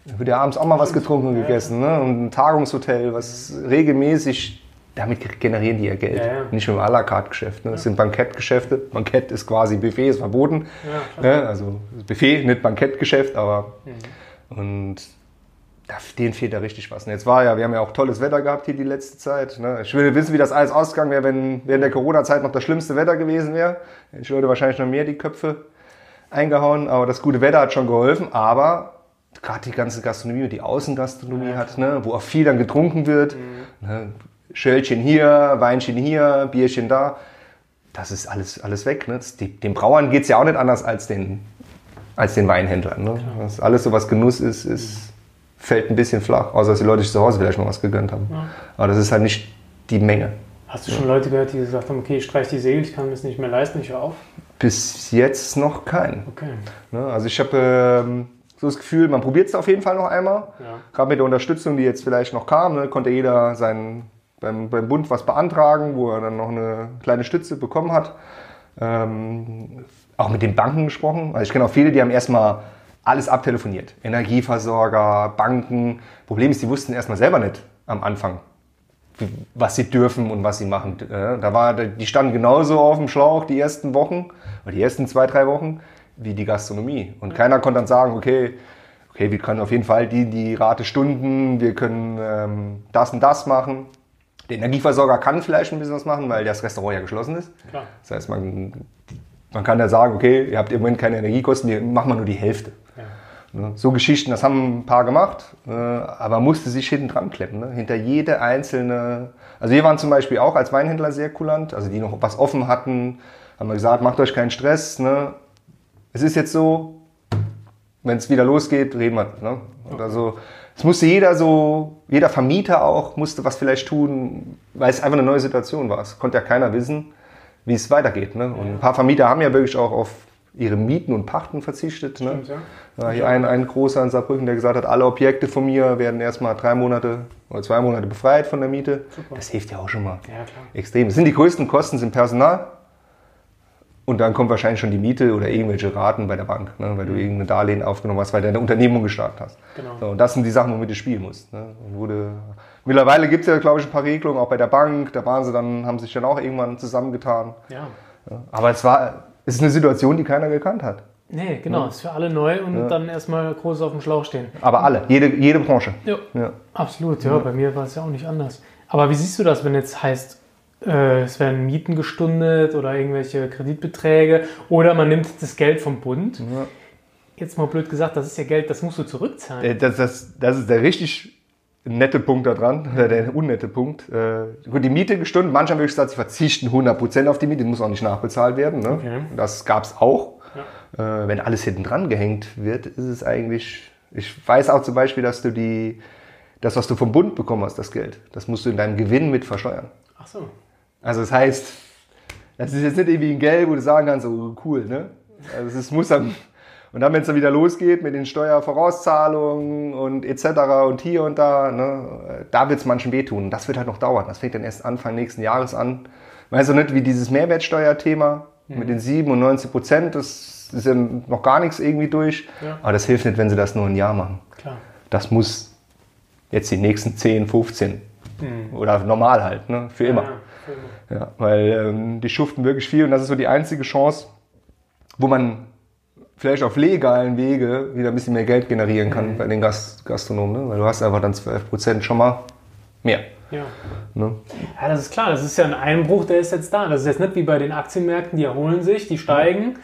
Da wird ja abends auch mal was getrunken und Ja, gegessen. Ne? Und ein Tagungshotel, was regelmäßig, damit generieren die ihr Geld. Ja, ja. Nicht nur im à la carte Geschäft. Ne? Das sind Bankettgeschäfte. Bankett ist quasi Buffet, ist verboten. Ja, ne? Also Buffet, nicht Bankettgeschäft, aber Mhm. und denen fehlt da richtig was. Und jetzt war ja, wir haben ja auch tolles Wetter gehabt hier die letzte Zeit. Ne? Ich will wissen, wie das alles ausgegangen wäre, wenn während der Corona-Zeit noch das schlimmste Wetter gewesen wäre. Ich Leute wahrscheinlich noch mehr die Köpfe eingehauen. Aber das gute Wetter hat schon geholfen. Aber gerade die ganze Gastronomie und die Außengastronomie hat, ne? wo auch viel dann getrunken wird. Ne? Schälchen hier, Weinchen hier, Bierchen da. Das ist alles, alles weg. Ne? Das, die, den Brauern geht es ja auch nicht anders als den, als den Weinhändlern. Ne? Das alles so was Genuss ist, ist, fällt ein bisschen flach. Außer dass die Leute sich zu Hause vielleicht noch was gegönnt haben. Aber das ist halt nicht die Menge. Hast du schon Leute gehört, die gesagt haben, okay, ich streiche die Segel, ich kann mir das nicht mehr leisten, ich höre auf? Bis jetzt noch kein. Okay. Ne? Also ich habe ähm, so das Gefühl, man probiert es auf jeden Fall noch einmal. Ja. Gerade mit der Unterstützung, die jetzt vielleicht noch kam, ne, konnte jeder seinen, beim, beim Bund was beantragen, wo er dann noch eine kleine Stütze bekommen hat. Ähm, auch mit den Banken gesprochen. Also ich kenne auch viele, die haben erstmal alles abtelefoniert. Energieversorger, Banken. Problem ist, die wussten erstmal selber nicht am Anfang, was sie dürfen und was sie machen. Äh, Da war, die standen genauso auf dem Schlauch die ersten Wochen, oder die ersten zwei, drei Wochen, wie die Gastronomie. Und keiner konnte dann sagen, okay, okay, wir können auf jeden Fall die, die Rate Stunden, wir können ähm, das und das machen. Der Energieversorger kann vielleicht ein bisschen was machen, weil das Restaurant ja geschlossen ist. Klar. Das heißt, man, man kann ja sagen, okay, ihr habt im Moment keine Energiekosten, wir machen mal nur die Hälfte. Ne? So Geschichten, das haben ein paar gemacht, äh, aber musste sich hinten dran klemmen. Ne? Hinter jede einzelne. Also wir waren zum Beispiel auch als Weinhändler sehr kulant, also die noch was offen hatten, haben wir gesagt, macht euch keinen Stress. Ne? Es ist jetzt so, wenn es wieder losgeht, reden wir. Ne? Und also, es musste jeder so, jeder Vermieter auch, musste was vielleicht tun, weil es einfach eine neue Situation war. Es konnte ja keiner wissen, wie es weitergeht. Ne? Und ein paar Vermieter haben ja wirklich auch auf ihre Mieten und Pachten verzichtet. Ne? Stimmt, ja. Ja, hier ein, ein großer in Saarbrücken, der gesagt hat, alle Objekte von mir werden erstmal drei Monate oder zwei Monate befreit von der Miete. Das hilft ja auch schon mal Ja, klar. extrem. Es sind die größten Kosten sind Personal und dann kommt wahrscheinlich schon die Miete oder irgendwelche Raten bei der Bank, ne, weil du irgendein Darlehen aufgenommen hast, weil du eine Unternehmung gestartet hast. Genau. So, und das sind die Sachen, womit du spielen musst. Ne. Wurde, mittlerweile gibt es ja, glaube ich, ein paar Regelungen, auch bei der Bank. Da waren sie dann, haben sich dann auch irgendwann zusammengetan. Ja. Aber es war, es ist eine Situation, die keiner gekannt hat. Nee, genau, ist für alle neu und dann erstmal groß auf dem Schlauch stehen. Aber alle, jede, jede Branche. Ja. Ja. Absolut, ja, bei mir war es ja auch nicht anders. Aber wie siehst du das, wenn jetzt heißt, äh, es werden Mieten gestundet oder irgendwelche Kreditbeträge oder man nimmt das Geld vom Bund? Jetzt mal blöd gesagt, das ist ja Geld, das musst du zurückzahlen. Äh, Das, das, das ist der richtig nette Punkt da dran, (laughs) oder der unnette Punkt. Äh, gut, die Miete gestundet, manche haben wirklich gesagt, sie verzichten 100% auf die Miete, die muss auch nicht nachbezahlt werden. Ne? Okay. Das gab es auch. Äh, wenn alles hinten dran gehängt wird, ist es eigentlich. Ich weiß auch zum Beispiel, dass du die, das, was du vom Bund bekommen hast, das Geld, das musst du in deinem Gewinn mit versteuern. Ach so. Also das heißt, das ist jetzt nicht irgendwie ein Geld, wo du sagen kannst, oh cool, ne? Also es muss dann, und dann, wenn es dann wieder losgeht mit den Steuervorauszahlungen und etc. und hier und da, ne, da wird es manchen wehtun. Das wird halt noch dauern. Das fängt dann erst Anfang nächsten Jahres an. Weißt du nicht, wie dieses Mehrwertsteuerthema mit den 97 Prozent, das ist ja noch gar nichts irgendwie durch. Ja. Aber das hilft nicht, wenn sie das nur ein Jahr machen. Klar. Das muss jetzt die nächsten 10, 15 oder normal halt, ne, für immer. Ja, für immer. Ja, weil ähm, die schuften wirklich viel und das ist so die einzige Chance, wo man vielleicht auf legalen Wege wieder ein bisschen mehr Geld generieren kann bei den Gast Gastronomen, ne? weil du hast einfach dann 12% schon mal mehr. Ja. Ne? ja, das ist klar. Das ist ja ein Einbruch, der ist jetzt da. Das ist jetzt nicht wie bei den Aktienmärkten, die erholen sich, die steigen.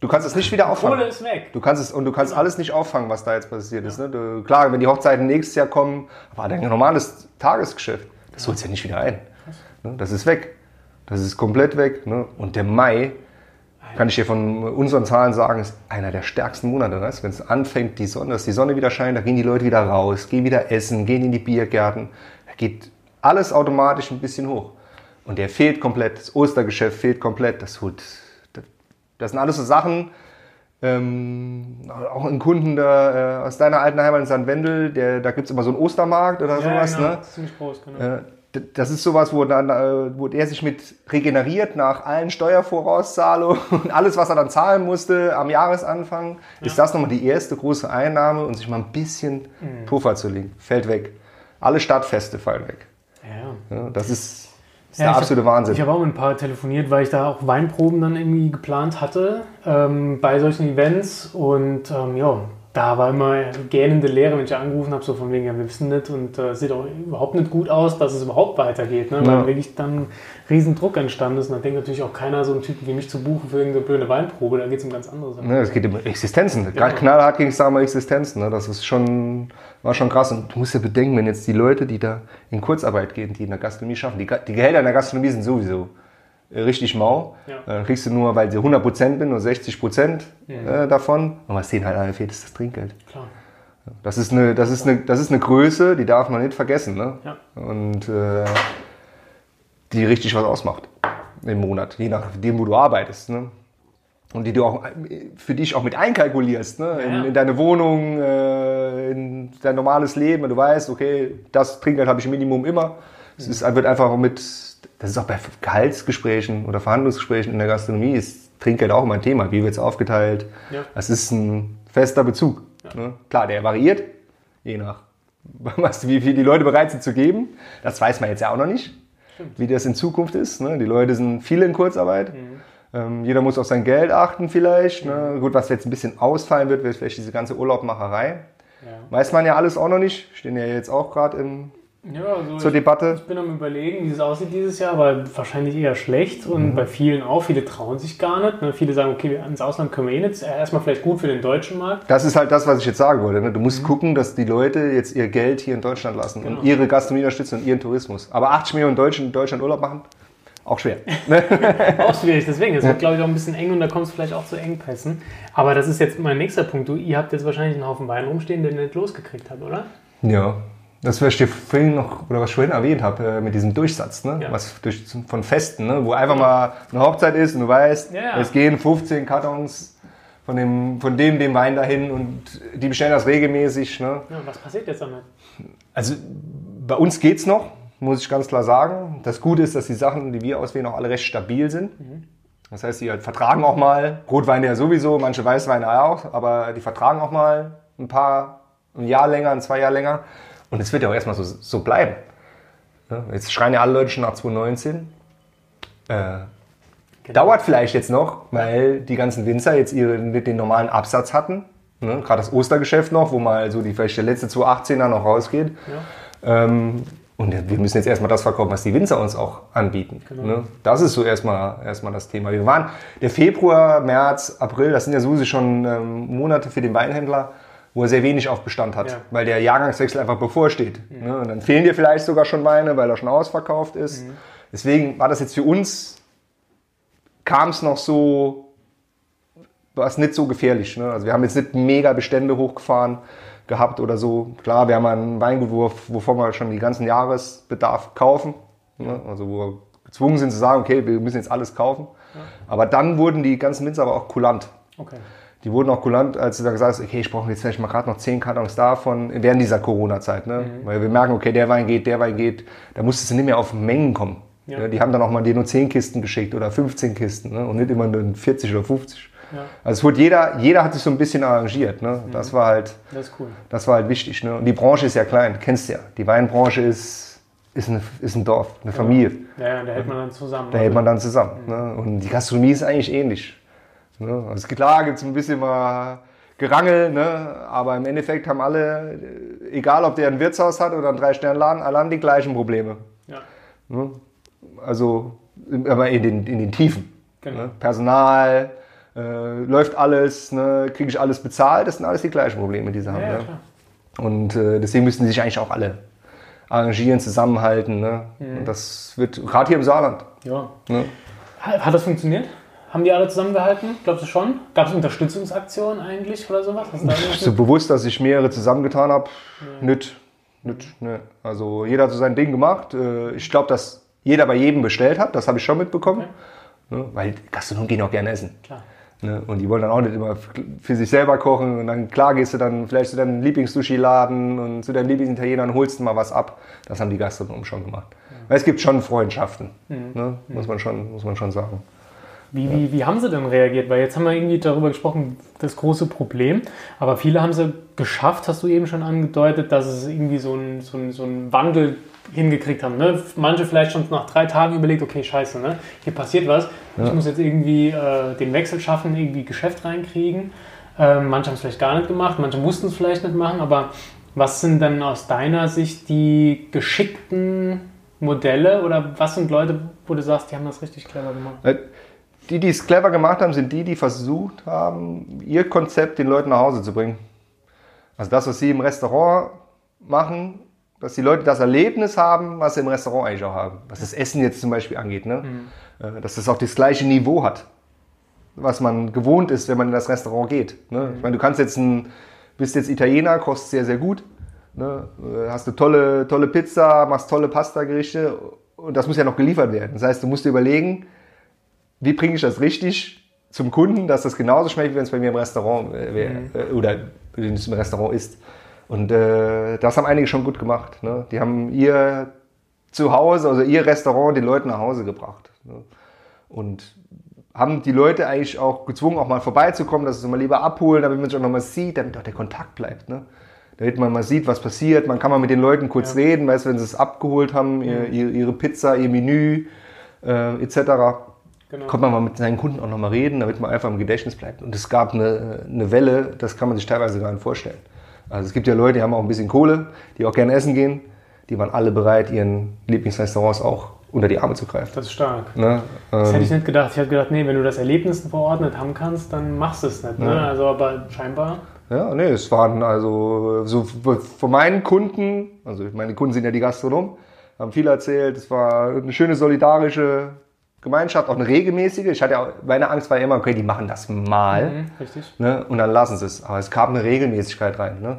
Du kannst es nicht wieder auffangen. Kohle ist weg. Du kannst es und du kannst alles nicht auffangen, was da jetzt passiert ist. Ne? Du, klar, wenn die Hochzeiten nächstes Jahr kommen, war dein normales Tagesgeschäft. Das holt ja nicht wieder ein. Ne? Das ist weg. Das ist komplett weg. Ne? Und der Mai, kann ich dir von unseren Zahlen sagen, ist einer der stärksten Monate. Weißt? Wenn es anfängt, die Sonne, dass die Sonne wieder scheint, da gehen die Leute wieder raus, gehen wieder essen, gehen in die Biergärten. Da geht alles automatisch ein bisschen hoch. Und der fehlt komplett. Das Ostergeschäft fehlt komplett. Das, holt, das sind alles so Sachen, ähm, auch ein Kunden da, äh, aus deiner alten Heimat in St. Wendel, der, da gibt es immer so einen Ostermarkt oder Ja, sowas. genau, Ne? das ist ziemlich groß, genau. Äh, Das ist sowas, wo, dann, äh, wo er sich mit regeneriert nach allen Steuervorauszahlungen (laughs) und alles, was er dann zahlen musste am Jahresanfang, ist das nochmal die erste große Einnahme und sich mal ein bisschen Mhm. Puffer zu legen. Fällt weg. Alle Stadtfeste fallen weg. Ja, ja. Ja, das ist, ist Ja, der absolute hab- Wahnsinn. Ich habe auch mit ein paar telefoniert, weil ich da auch Weinproben dann irgendwie geplant hatte ähm, bei solchen Events. Und ähm, ja, da war immer gähnende Leere, wenn ich angerufen habe, so von wegen, ja, wir wissen nicht und äh, es sieht auch überhaupt nicht gut aus, dass es überhaupt weitergeht. Ne? Ja. Weil wirklich dann riesen Druck entstanden ist. Und da denkt natürlich auch keiner, so einen Typen wie mich zu buchen für irgendeine blöde Weinprobe. Da geht es um ganz andere Sachen. Ne, es geht um Existenzen. Genau. Knallhart ging es da um Existenzen. Ne? Das ist schon, war schon krass. Und du musst ja bedenken, wenn jetzt die Leute, die da in Kurzarbeit gehen, die in der Gastronomie schaffen, die, die Gehälter in der Gastronomie sind sowieso richtig mau. Ja. Dann kriegst du nur, weil sie 100% bin, nur 60% äh, davon. Und was denen halt alle fehlt, ist das Trinkgeld. Klar. Das ist eine, das ist eine, das ist eine Größe, die darf man nicht vergessen. Ne? Ja. Und äh, die richtig was ausmacht im Monat, je nachdem, wo du arbeitest. Ne? Und die du auch äh, für dich auch mit einkalkulierst, ne? in, Ja. in deine Wohnung, äh, in dein normales Leben. Wenn du weißt, okay, das Trinkgeld habe ich im Minimum immer. Es ist, wird einfach mit, das ist auch bei Gehaltsgesprächen oder Verhandlungsgesprächen in der Gastronomie, ist Trinkgeld auch immer ein Thema. Wie wird es aufgeteilt? Ja. Das ist ein fester Bezug. Ne? Klar, der variiert, je nach, (laughs) was, wie viel die Leute bereit sind zu geben. Das weiß man jetzt ja auch noch nicht, wie das in Zukunft ist. Ne? Die Leute sind viele in Kurzarbeit. Ähm, jeder muss auf sein Geld achten vielleicht. Ne? Gut, was jetzt ein bisschen ausfallen wird, wird vielleicht diese ganze Urlaubmacherei. Ja. Weiß man ja alles auch noch nicht. Stehen ja jetzt auch gerade im- Ja, also zur ich, Debatte. ich bin am überlegen, wie es aussieht dieses Jahr, aber wahrscheinlich eher schlecht und Mhm. bei vielen auch. Viele trauen sich gar nicht. Ne? Viele sagen, okay, ins Ausland können wir eh nicht. Erstmal vielleicht gut für den deutschen Markt. Das ist halt das, was ich jetzt sagen wollte. Ne? Du musst gucken, dass die Leute jetzt ihr Geld hier in Deutschland lassen Genau. und ihre Gastronomie unterstützen und ihren Tourismus. Aber 80 Millionen Deutschen in Deutschland Urlaub machen, auch schwer. Ne? (laughs) Auch schwierig, deswegen. Es wird, glaube ich, auch ein bisschen eng und da kommt es vielleicht auch zu Engpässen. Aber das ist jetzt mein nächster Punkt. Du, ihr habt jetzt wahrscheinlich einen Haufen Wein rumstehen, den ihr nicht losgekriegt habt, oder? Ja. Das, was ich dir vorhin noch, oder was ich vorhin erwähnt habe, äh, mit diesem Durchsatz, ne? Ja. was durch, von Festen, ne? wo einfach mal eine Hochzeit ist und du weißt, Ja, es gehen 15 Kartons von dem, von dem, dem Wein dahin und die bestellen das regelmäßig. Ne? Ja, was passiert jetzt damit? Also bei uns geht's noch, muss ich ganz klar sagen. Das Gute ist, dass die Sachen, die wir auswählen, auch alle recht stabil sind. Das heißt, die halt vertragen auch mal, Rotweine ja sowieso, manche Weißweine auch, aber die vertragen auch mal ein paar, ein Jahr länger, ein zwei Jahre länger. Und es wird ja auch erstmal so, so bleiben. Ja, Jetzt schreien ja alle Leute schon nach 2019. Äh, Genau. Dauert vielleicht jetzt noch, weil die ganzen Winzer jetzt ihre, den normalen Absatz hatten. Ne? Gerade das Ostergeschäft noch, wo mal so die, vielleicht der letzte 2018er noch rausgeht. Ähm, und wir müssen jetzt erstmal das verkaufen, was die Winzer uns auch anbieten. Genau. Ne? Das ist so erstmal, erstmal das Thema. Wir waren der Februar, März, April, das sind ja sowieso schon ähm, Monate für den Weinhändler, wo er sehr wenig auf Bestand hat, Ja. weil der Jahrgangswechsel einfach bevorsteht. Ne? Und dann fehlen dir vielleicht sogar schon Weine, weil er schon ausverkauft ist. Deswegen war das jetzt für uns, kam es noch so, war es nicht so gefährlich. Ne? Also wir haben jetzt nicht mega Bestände hochgefahren gehabt oder so. Klar, wir haben einen Weingut, wo, wovon wir schon die ganzen Jahresbedarf kaufen. Ne? Also wo wir gezwungen sind zu sagen, okay, wir müssen jetzt alles kaufen. Aber dann wurden die ganzen Winzer aber auch kulant. Okay. Die wurden auch kulant, als du dann gesagt hast, okay, ich brauche jetzt vielleicht mal gerade noch 10 Kartons davon während dieser Corona-Zeit. Ne? Weil wir merken, okay, der Wein geht, der Wein geht. Da musstest du nicht mehr auf Mengen kommen. Ja. Ja. Die haben dann auch mal dir nur 10 Kisten geschickt oder 15 Kisten ne? und nicht immer nur 40 oder 50. Ja. Also es wurde jeder, jeder hat sich so ein bisschen arrangiert. Ne? Das war halt, Das ist cool. das war halt wichtig. Ne? Und die Branche ist ja klein, kennst du ja. Die Weinbranche ist, ist, eine, ist ein Dorf, eine Familie. Ja, ja, da hält man dann zusammen. Da hält man dann zusammen. Ne? Und die Gastronomie ist eigentlich ähnlich. Ne? Also klar gibt es ein bisschen mal Gerangel, ne? aber im Endeffekt haben alle, egal ob der ein Wirtshaus hat oder einen Drei-Sterne-Laden, alle haben die gleichen Probleme. ja, Ne? Also, aber in den, in den Tiefen. genau. Ne? Personal, äh, läuft alles, ne? kriege ich alles bezahlt, das sind alles die gleichen Probleme, die sie haben. Ja, ne? Und äh, deswegen müssen sie sich eigentlich auch alle arrangieren, zusammenhalten. Ne? Mhm. Und das wird gerade hier im Saarland. Ja. Ne? Hat das funktioniert? Haben die alle zusammengehalten? Glaubst du schon? Gab es Unterstützungsaktionen eigentlich oder sowas? So bewusst, dass ich mehrere zusammengetan habe, nicht. nicht ne. Also jeder hat so sein Ding gemacht. Äh, Ich glaube, dass jeder bei jedem bestellt hat, das habe ich schon mitbekommen. Ne? Weil Gastronomen gehen auch gerne essen. Klar. Ne? Und die wollen dann auch nicht immer für sich selber kochen. Und dann klar gehst du dann vielleicht zu deinem Lieblings-Sushi-Laden und zu deinem Lieblingsitaliener und holst mal was ab. Das haben die Gastronomen schon gemacht. Weil es gibt schon Freundschaften, ne? muss, man schon, muss man schon sagen. Wie, wie, wie haben sie denn reagiert? Weil jetzt haben wir irgendwie darüber gesprochen, das große Problem. Aber viele haben sie geschafft, hast du eben schon angedeutet, dass es irgendwie so einen so so einen Wandel hingekriegt haben. Ne? Manche vielleicht schon nach drei Tagen überlegt, okay, scheiße, ne? hier passiert was. Ich muss jetzt irgendwie äh, den Wechsel schaffen, irgendwie Geschäft reinkriegen. Ähm, manche haben es vielleicht gar nicht gemacht, manche mussten es vielleicht nicht machen. Aber was sind denn aus deiner Sicht die geschickten Modelle oder was sind Leute, wo du sagst, die haben das richtig clever gemacht? Die, die es clever gemacht haben, sind die, die versucht haben, ihr Konzept den Leuten nach Hause zu bringen. Also das, was sie im Restaurant machen, dass die Leute das Erlebnis haben, was sie im Restaurant eigentlich auch haben. Was das Essen jetzt zum Beispiel angeht. Ne? Äh, Dass das auch das gleiche Niveau hat, was man gewohnt ist, wenn man in das Restaurant geht. Ne? Ich meine, du kannst jetzt ein, bist jetzt Italiener, kostet sehr, sehr gut. Ne? Äh, Hast eine tolle, tolle Pizza, machst tolle Pasta-Gerichte und das muss ja noch geliefert werden. Das heißt, du musst dir überlegen, wie bringe ich das richtig zum Kunden, dass das genauso schmeckt, wie wenn es bei mir im Restaurant äh, wär, äh, oder wenn es im Restaurant ist. Und äh, das haben einige schon gut gemacht. Ne? Die haben ihr Zuhause, also ihr Restaurant den Leuten nach Hause gebracht. Ne? Und haben die Leute eigentlich auch gezwungen, auch mal vorbeizukommen, dass sie es mal lieber abholen, damit man sich auch noch mal sieht, damit auch der Kontakt bleibt. Ne? Damit man mal sieht, was passiert. Man kann mal mit den Leuten kurz reden, weißt, wenn sie es abgeholt haben, ihr, ihr, ihre Pizza, ihr Menü äh, etc Genau. konnte man mal mit seinen Kunden auch noch mal reden, damit man einfach im Gedächtnis bleibt. Und es gab eine, eine Welle, das kann man sich teilweise gar nicht vorstellen. Also es gibt ja Leute, die haben auch ein bisschen Kohle, die auch gerne essen gehen. Die waren alle bereit, ihren Lieblingsrestaurants auch unter die Arme zu greifen. Das ist stark. Ne? Das hätte Ähm, ich nicht gedacht. Ich hätte gedacht, nee, wenn du das Erlebnis verordnet haben kannst, dann machst du es nicht. Ne? Ja. Also, aber scheinbar. ja, nee, es waren also so von meinen Kunden, also meine Kunden sind ja die Gastronomen, haben viel erzählt. Es war eine schöne solidarische Gemeinschaft, auch eine regelmäßige. Ich hatte ja, auch- meine Angst war immer, okay, die machen das mal. Mhm, richtig. Ne? Und dann lassen sie es. Aber es kam eine Regelmäßigkeit rein. Ne?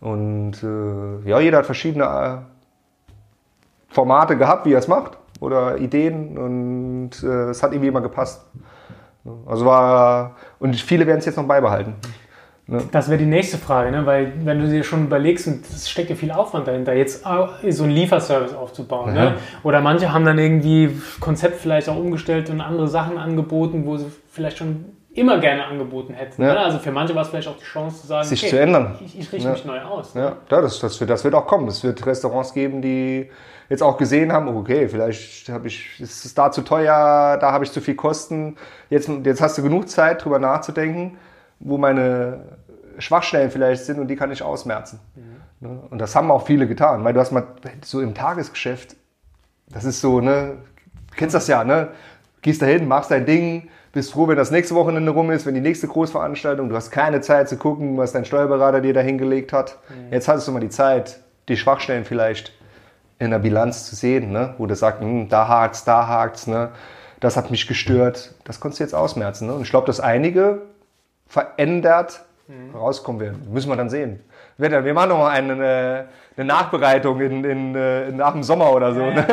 Und äh, ja, jeder hat verschiedene äh, Formate gehabt, wie er es macht. Oder Ideen. Und äh, es hat irgendwie immer gepasst. Also war. Und viele werden es jetzt noch beibehalten. Das wäre die nächste Frage, ne? weil wenn du dir schon überlegst, und es steckt ja viel Aufwand dahinter, jetzt so einen Lieferservice aufzubauen. Ja. Ne? Oder manche haben dann irgendwie Konzept vielleicht auch umgestellt und andere Sachen angeboten, wo sie vielleicht schon immer gerne angeboten hätten. Ja. Ne? Also für manche war es vielleicht auch die Chance zu sagen, Sich zu ändern. Ich, ich richte Ja. mich neu aus. Ne? Ja, ja das, das, wird, das wird auch kommen. Es wird Restaurants geben, die jetzt auch gesehen haben, okay, vielleicht habe ich, ist es da zu teuer, da habe ich zu viel Kosten. Jetzt, jetzt hast du genug Zeit, drüber nachzudenken, wo meine Schwachstellen vielleicht sind und die kann ich ausmerzen. Ne? Und das haben auch viele getan, weil du hast mal so im Tagesgeschäft, das ist so, ne, du kennst das ja, ne? Gehst dahin, machst dein Ding, bist froh, wenn das nächste Wochenende rum ist, wenn die nächste Großveranstaltung, du hast keine Zeit zu gucken, was dein Steuerberater dir da hingelegt hat. Jetzt hattest du mal die Zeit, die Schwachstellen vielleicht in der Bilanz zu sehen, ne? wo du sagst, hm, da hakt's, da hakt's, ne? das hat mich gestört. Das konntest du jetzt ausmerzen. Ne? Und ich glaube, dass einige verändert rauskommen werden. Müssen wir dann sehen. Wir machen noch mal eine, eine, Nachbereitung in, in, äh, nach dem Sommer oder so. Ne?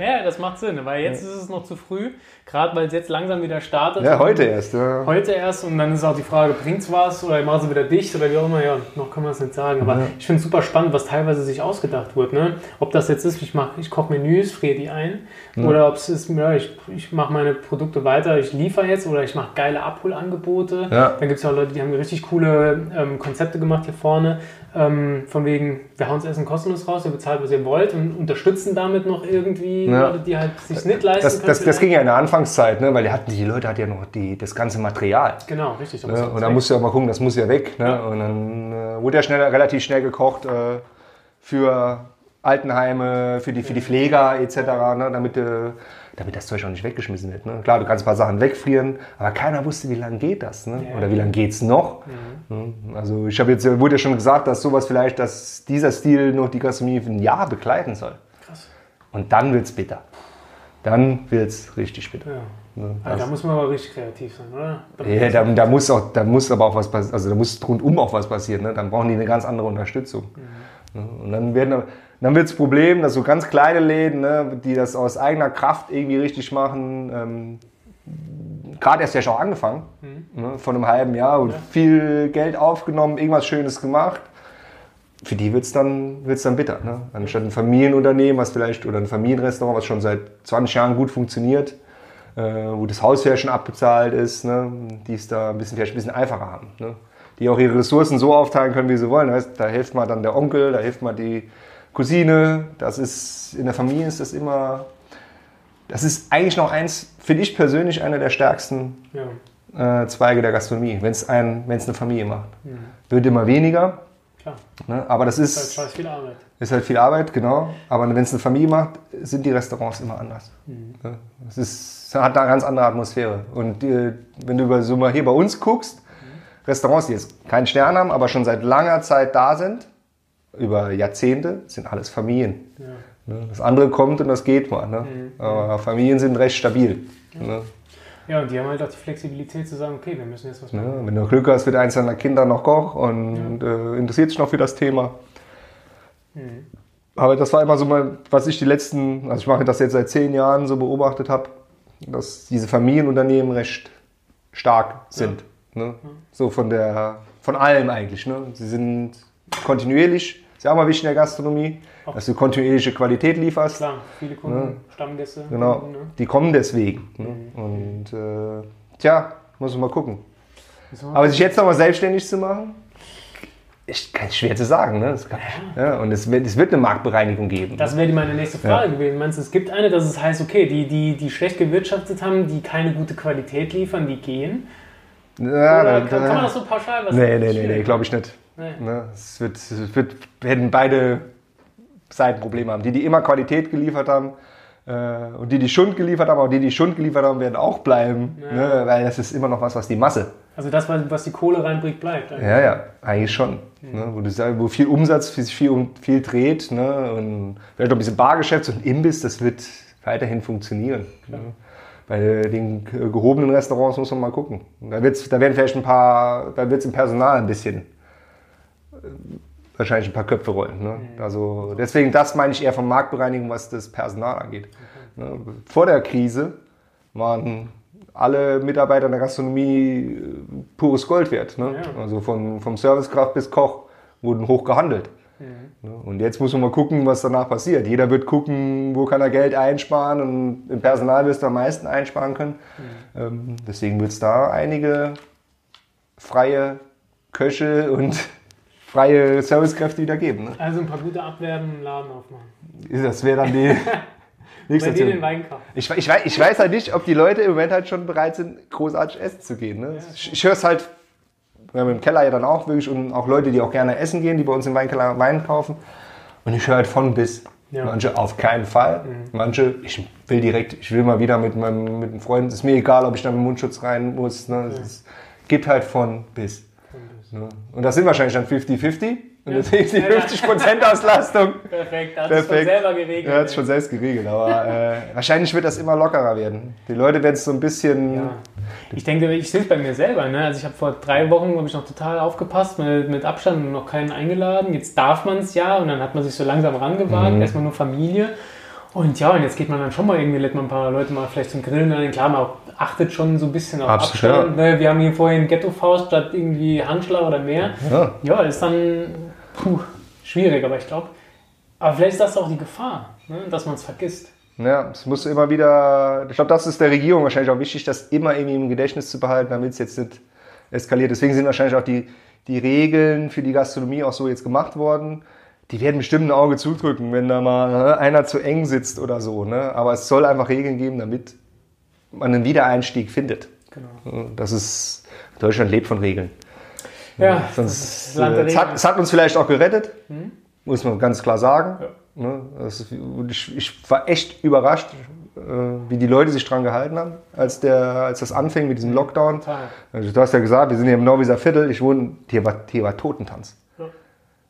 Ja, das macht Sinn, weil jetzt ist es noch zu früh, gerade weil es jetzt langsam wieder startet. Ja, heute erst. Ja. Heute erst und dann ist auch die Frage, bringt's was oder machen sie wieder dicht oder wie auch immer, ja, noch kann man es nicht sagen. Aber ich finde es super spannend, was teilweise sich ausgedacht wird. Ne? Ob das jetzt ist, ich, mach- ich koche Menüs, friere die ein oder ob es ist, ja, ich, ich mache meine Produkte weiter, ich liefere jetzt oder ich mache geile Abholangebote. Ja. Dann gibt es ja auch Leute, die haben richtig coole ähm, Konzepte gemacht hier vorne. Ähm, von wegen, wir hauen das Essen kostenlos raus, ihr bezahlt, was ihr wollt und unterstützen damit noch irgendwie Ja. Leute, die halt sich nicht leisten Das, können. das, das ging ja in der Anfangszeit, ne? weil die, hatten, die Leute hatten ja noch die, das ganze Material. Genau, richtig. Ne? Und da musst du ja mal gucken, das muss ja weg. Ne? Ja. Und dann äh, wurde ja schnell, relativ schnell gekocht äh, für Altenheime, für die, für die Pfleger etc., ne, damit, äh, damit das Zeug auch nicht weggeschmissen wird. Ne? Klar, du kannst ein paar Sachen wegfrieren, aber keiner wusste, wie lange geht das ne? Oder wie lange geht es noch. Ne? Also ich habe jetzt, wurde ja schon gesagt, dass sowas vielleicht, dass dieser Stil noch die Gastronomie für ein Jahr begleiten soll. Krass. Und dann wird es bitter. Dann wird es richtig bitter. Ja. Ne? Also, da muss man aber richtig kreativ sein, oder? ja, da, da, muss auch, da muss aber auch was passieren, also da muss rundum auch was passieren. Ne? Dann brauchen die eine ganz andere Unterstützung. Ne? Und dann, werden, dann wird das Problem, dass so ganz kleine Läden, ne, die das aus eigener Kraft irgendwie richtig machen, ähm, gerade erst ja schon angefangen, ne, vor einem halben Jahr und viel Geld aufgenommen, irgendwas Schönes gemacht. Für die wird es dann, wird's dann bitter. Ne? Anstatt ein Familienunternehmen, was vielleicht, oder ein Familienrestaurant, was schon seit 20 Jahren gut funktioniert, äh, wo das Haus vielleicht schon abbezahlt ist, ne? die es da ein bisschen, vielleicht ein bisschen einfacher haben. Ne? Die auch ihre Ressourcen so aufteilen können, wie sie wollen. Da hilft mal dann der Onkel, da hilft mal die Cousine. Das ist, in der Familie ist das immer, das ist eigentlich noch eins, finde ich persönlich, einer der stärksten Ja, äh, Zweige der Gastronomie, wenn es ein, wenn's eine Familie macht. Wird immer weniger, klar. ne? aber das ist ist, halt viel Arbeit. ist halt viel Arbeit, genau. Aber wenn es eine Familie macht, sind die Restaurants immer anders. Ne? Es ist, hat eine ganz andere Atmosphäre. Und äh, wenn du über, so mal hier bei uns guckst, Restaurants, die jetzt keinen Stern haben, aber schon seit langer Zeit da sind, über Jahrzehnte, sind alles Familien. Ja. Ne? Das andere kommt und das geht mal. Ne? Aber Familien sind recht stabil. Ne? ja, und die haben halt auch die Flexibilität zu sagen, okay, wir müssen jetzt was machen. Ja, wenn du Glück hast, wird eins deiner Kinder noch Koch und äh, interessiert sich noch für das Thema. Aber das war immer so mal, was ich die letzten, also ich mache das jetzt seit zehn Jahren so beobachtet habe, dass diese Familienunternehmen recht stark sind. Ne? So von der, von allem eigentlich. Ne? Sie sind kontinuierlich, ist ja auch mal wichtig in der Gastronomie, Auch. dass du kontinuierliche Qualität lieferst. Klar, viele Kunden, Stammgäste. Genau, Kunden, ne? die kommen deswegen. Ne? Und äh, tja, muss man mal gucken. Aber sich jetzt nochmal selbstständig zu machen, ist ganz schwer zu sagen. Ne? Kann, ja, und es wird, es wird eine Marktbereinigung geben. Das wäre meine nächste Frage gewesen. Meinst du, es gibt eine, dass es heißt, okay, die, die, die schlecht gewirtschaftet haben, die keine gute Qualität liefern, die gehen? ja, Oder kann, kann man da, das so pauschal was nee, nee, nee, nee glaube ich nicht. Nee. Ne? Es wird, es wird, werden beide Seiten Probleme haben. Die, die immer Qualität geliefert haben äh, und die, die Schund geliefert haben, auch die, die Schund geliefert haben, werden auch bleiben. Ja. Ne? Weil das ist immer noch was, was die Masse Also das, was die Kohle reinbringt, bleibt. eigentlich. Ja, ja, eigentlich schon. Ne, wo, du wo viel Umsatz, viel, viel, viel dreht ne, und vielleicht noch ein bisschen Bargeschäft und Imbiss, das wird weiterhin funktionieren. Ne. Bei den gehobenen Restaurants muss man mal gucken. Da, wird's, da werden vielleicht ein paar, da wird es im Personal ein bisschen, wahrscheinlich ein paar Köpfe rollen. Ne? Also deswegen, das meine ich eher von Marktbereinigung, was das Personal angeht. Ne? Vor der Krise waren alle Mitarbeiter in der Gastronomie äh, pures Gold wert. Ne? Ja. Also von, vom Servicekraft bis Koch wurden hoch gehandelt. Ne? Und jetzt muss man mal gucken, was danach passiert. Jeder wird gucken, wo kann er Geld einsparen und im Personal wirst du am meisten einsparen können. Ähm, deswegen wird es da einige freie Köche und freie Servicekräfte wieder geben. Ne? Also ein paar gute Abwerben im Laden aufmachen. Das wäre dann die (laughs) Bei denen den Wein kaufen. Ich, ich, weiß, ich weiß halt nicht, ob die Leute im Moment halt schon bereit sind, großartig essen zu gehen. Ne? ich ich höre es halt, wir haben im Keller ja dann auch wirklich und auch Leute, die auch gerne essen gehen, die bei uns im Weinkeller Wein kaufen. Und ich höre halt von bis. Ja. Manche auf keinen Fall. Manche, ich will direkt, ich will mal wieder mit meinem mit einem Freund, ist mir egal, ob ich da mit Mundschutz rein muss. Ne? Es ist, gibt halt von bis. Ne? Und das sind wahrscheinlich dann 50-50. Und Ja. deswegen die Ja, ja. 50% Auslastung. (laughs) Perfekt, hat es Perfekt. selber geregelt. Er hat es schon selbst geregelt, aber äh, wahrscheinlich wird das immer lockerer werden. Die Leute werden es so ein bisschen. Ja. Ich denke, ich sehe es bei mir selber. Ne? Also ich habe vor drei Wochen, habe ich noch total aufgepasst, mit, mit Abstand und noch keinen eingeladen. Jetzt darf man es ja und dann hat man sich so langsam rangewagt. Mhm. Erstmal nur Familie. Und ja, und jetzt geht man dann schon mal irgendwie, lädt man ein paar Leute mal vielleicht zum Grillen ein. Klar, man achtet schon so ein bisschen auf Absolut, Abstand. Ne? Wir haben hier vorhin Ghetto-Faust statt irgendwie Handschlag oder mehr. Ja. Ja, ist dann puh, schwierig, aber ich glaube, aber vielleicht ist das auch die Gefahr, ne? dass man es vergisst. Ja, es muss immer wieder. Ich glaube, das ist der Regierung wahrscheinlich auch wichtig, das immer irgendwie im Gedächtnis zu behalten, damit es jetzt nicht eskaliert. Deswegen sind wahrscheinlich auch die, die Regeln für die Gastronomie auch so jetzt gemacht worden. Die werden bestimmt ein Auge zudrücken, wenn da mal ne, einer zu eng sitzt oder so. Ne? Aber es soll einfach Regeln geben, damit man einen Wiedereinstieg findet. Genau. Das ist. Deutschland lebt von Regeln. Ja, Sonst, das Land äh, der es, hat, es hat uns vielleicht auch gerettet, muss man ganz klar sagen. Ja. Ne? Das, ich, ich, war echt überrascht, äh, wie die Leute sich dran gehalten haben, als, der, als das anfing mit diesem Lockdown. Also, du hast ja gesagt, wir sind hier im Norwieser Viertel, ich wohne, hier war, hier war Totentanz. Ja.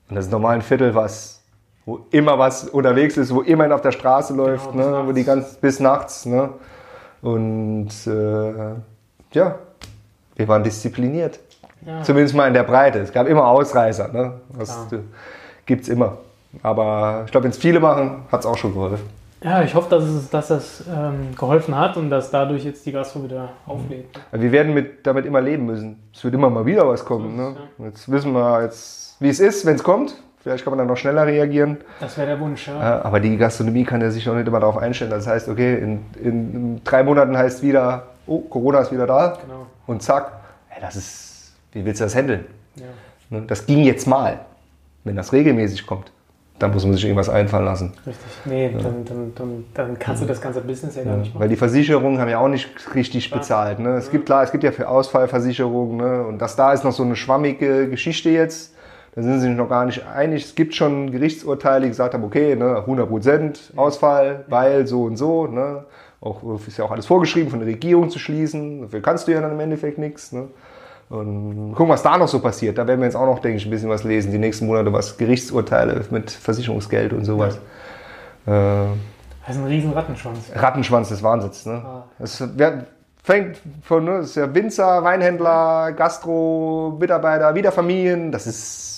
Und das ist normal ein Viertel, was wo immer was unterwegs ist, wo immer auf der Straße läuft, genau, ne? wo die ganz bis nachts. Ne? Und äh, ja, wir waren diszipliniert. Ja. Zumindest mal in der Breite. Es gab immer Ausreißer. Ne? Das ja. gibt es immer. Aber ich glaube, wenn es viele machen, hat es auch schon geholfen. Ja, ich hoffe, dass es dass das ähm, geholfen hat und dass dadurch jetzt die Gastro wieder auflebt. Wir werden mit, damit immer leben müssen. Es wird immer mal wieder was kommen. Ne? Jetzt wissen wir jetzt, wie es ist, wenn es kommt. Vielleicht kann man dann noch schneller reagieren. Das wäre der Wunsch, ja. Aber die Gastronomie kann ja sich noch nicht immer darauf einstellen. Das heißt, okay, in, in drei Monaten heißt wieder, oh, Corona ist wieder da. Genau. Und zack, ey, das ist, wie willst du das handeln? Ja. Ne, das ging jetzt mal. Wenn das regelmäßig kommt, dann muss man sich irgendwas einfallen lassen. Richtig. Nee, ja. dann, dann, dann, dann, kannst du das ganze Business ja, gar nicht machen. Weil die Versicherungen haben ja auch nicht richtig klar. bezahlt. Ne? Es gibt klar, es gibt ja für Ausfallversicherungen. Ne? Und das da ist noch so eine schwammige Geschichte jetzt. Da sind sie sich noch gar nicht einig. Es gibt schon Gerichtsurteile, die gesagt haben, okay, ne, 100% Ausfall, weil so und so. Ne? Auch, ist ja auch alles vorgeschrieben, von der Regierung zu schließen. Dafür kannst du ja dann im Endeffekt nichts. Ne? Und gucken, was da noch so passiert. Da werden wir jetzt auch noch, denke ich, ein bisschen was lesen. Die nächsten Monate was Gerichtsurteile mit Versicherungsgeld und sowas. Ja. Äh, das ist ein riesen Rattenschwanz. Rattenschwanz des Wahnsinns. Ne? Ah. Das fängt von, ne, das ist ja Winzer, Weinhändler, Gastro, Mitarbeiter, wieder Familien. Das ist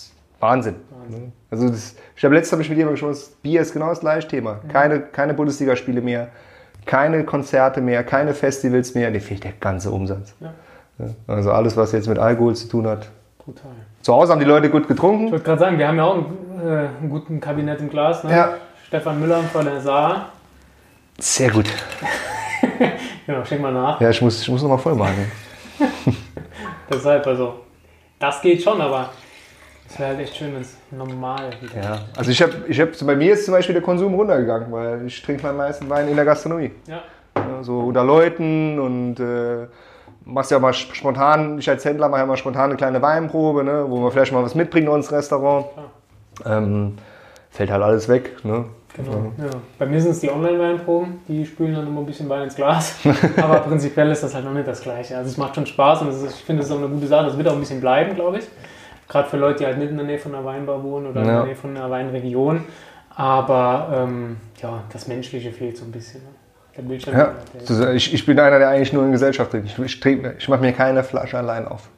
Wahnsinn. Wahnsinn. Also das, ich habe letztes habe ich mit jemandem gesprochen, Bier ist genau das gleiche Thema. Mhm. Keine, keine Bundesligaspiele mehr, keine Konzerte mehr, keine Festivals mehr. Dir fehlt der ganze Umsatz. Ja. Also alles, was jetzt mit Alkohol zu tun hat. Brutal. Zu Hause haben die Leute gut getrunken. Ich wollte gerade sagen, wir haben ja auch einen, äh, einen guten Kabinett im Glas. Ne? Ja. Stefan Müller von der Saar. Sehr gut. (laughs) genau, schenk mal nach. Ja, ich muss, ich muss nochmal voll machen. (laughs) Deshalb, also, das geht schon, aber es wäre halt echt schön, wenn es normal wieder Ja, also ich habe, ich hab, bei mir ist zum Beispiel der Konsum runtergegangen, weil ich trinke meinen meisten Wein in der Gastronomie. Ja. ja so unter Leuten und äh, machst ja mal spontan, ich als Händler mache ja mal spontan eine kleine Weinprobe, ne, wo wir vielleicht mal was mitbringen ins Restaurant. Ähm, fällt halt alles weg. Ne? Genau. Ja. Bei mir sind es die Online-Weinproben, die spülen dann immer ein bisschen Wein ins Glas. (laughs) Aber prinzipiell ist das halt noch nicht das Gleiche. Also es macht schon Spaß und ist, ich finde, es ist auch eine gute Sache. Das wird auch ein bisschen bleiben, glaube ich. Gerade für Leute, die halt nicht in der Nähe von einer Weinbar wohnen oder ja. in der Nähe von einer Weinregion. Aber ähm, ja, das Menschliche fehlt so ein bisschen. Ne? Der Bildschirm. Ja, der ich, ich bin einer, der eigentlich nur in Gesellschaft trinkt. Ich, ich, ich mache mir keine Flasche allein auf.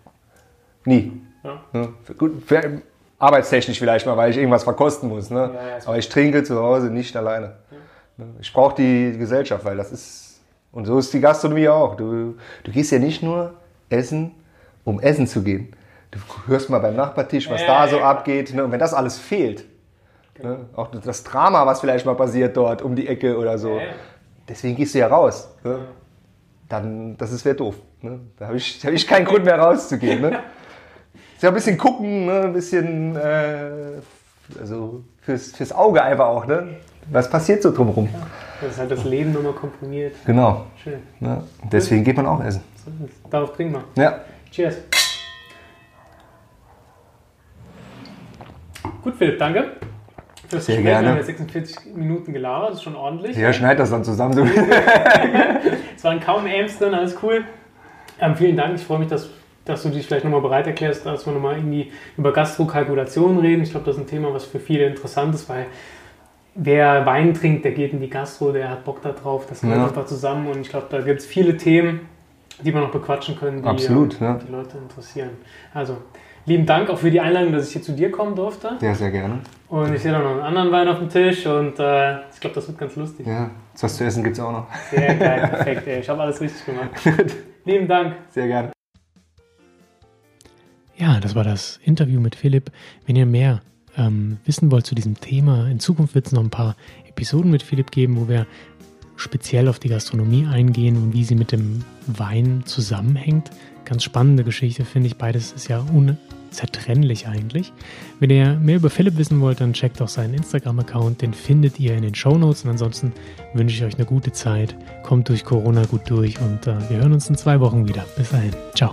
Nie. Ja. Ja, gut, für, arbeitstechnisch vielleicht mal, weil ich irgendwas verkosten muss. Ne? Ja, Aber ich trinke zu Hause nicht alleine. Ich brauche die Gesellschaft, weil das ist. Und so ist die Gastronomie auch. Du, du gehst ja nicht nur essen, um essen zu gehen. Du hörst mal beim Nachbartisch, was da so abgeht. Ne? Und wenn das alles fehlt, genau. ne? auch das Drama, was vielleicht mal passiert dort um die Ecke oder so deswegen gehst du ja raus. Ne? Dann, das wäre doof. Ne? Da habe ich, hab ich keinen Grund mehr rauszugehen. Ne? Ist ja ein bisschen gucken, ne? ein bisschen äh, also fürs, fürs Auge einfach auch. Ne? Was passiert so drumherum? Ja, das ist halt das Leben nochmal komprimiert. Genau. Schön. Deswegen geht man auch essen. Darauf trinken wir. Ja. Cheers. Gut, Philipp, danke. Das Sehr gerne. Wir haben ja 46 Minuten gelabert, das ist schon ordentlich. Ja, schneid das dann zusammen. (laughs) es waren kaum Amps drin, alles cool. Ähm, vielen Dank, ich freue mich, dass, dass du dich vielleicht nochmal bereit erklärst, dass wir nochmal irgendwie über Gastro-Kalkulationen reden. Ich glaube, das ist ein Thema, was für viele interessant ist, weil wer Wein trinkt, der geht in die Gastro, der hat Bock darauf, das gehört ja. einfach zusammen und ich glaube, da gibt es viele Themen, die wir noch bequatschen können, die Absolut, äh, ja. die Leute interessieren. Also, lieben Dank auch für die Einladung, dass ich hier zu dir kommen durfte. Ja, sehr gerne. Und ich sehe da noch einen anderen Wein auf dem Tisch und äh, ich glaube, das wird ganz lustig. Ja, was zu essen gibt es auch noch. Sehr geil, (laughs) perfekt. Ey. Ich habe alles richtig gemacht. Lieben Dank. Sehr gerne. Ja, das war das Interview mit Philipp. Wenn ihr mehr ähm, wissen wollt zu diesem Thema, in Zukunft wird es noch ein paar Episoden mit Philipp geben, wo wir speziell auf die Gastronomie eingehen und wie sie mit dem Wein zusammenhängt. Ganz spannende Geschichte, finde ich. Beides ist ja un zertrennlich eigentlich. Wenn ihr mehr über Philipp wissen wollt, dann checkt auch seinen Instagram-Account, den findet ihr in den Show Notes. Und ansonsten wünsche ich euch eine gute Zeit, kommt durch Corona gut durch und äh, wir hören uns in zwei Wochen wieder. Bis dahin, ciao.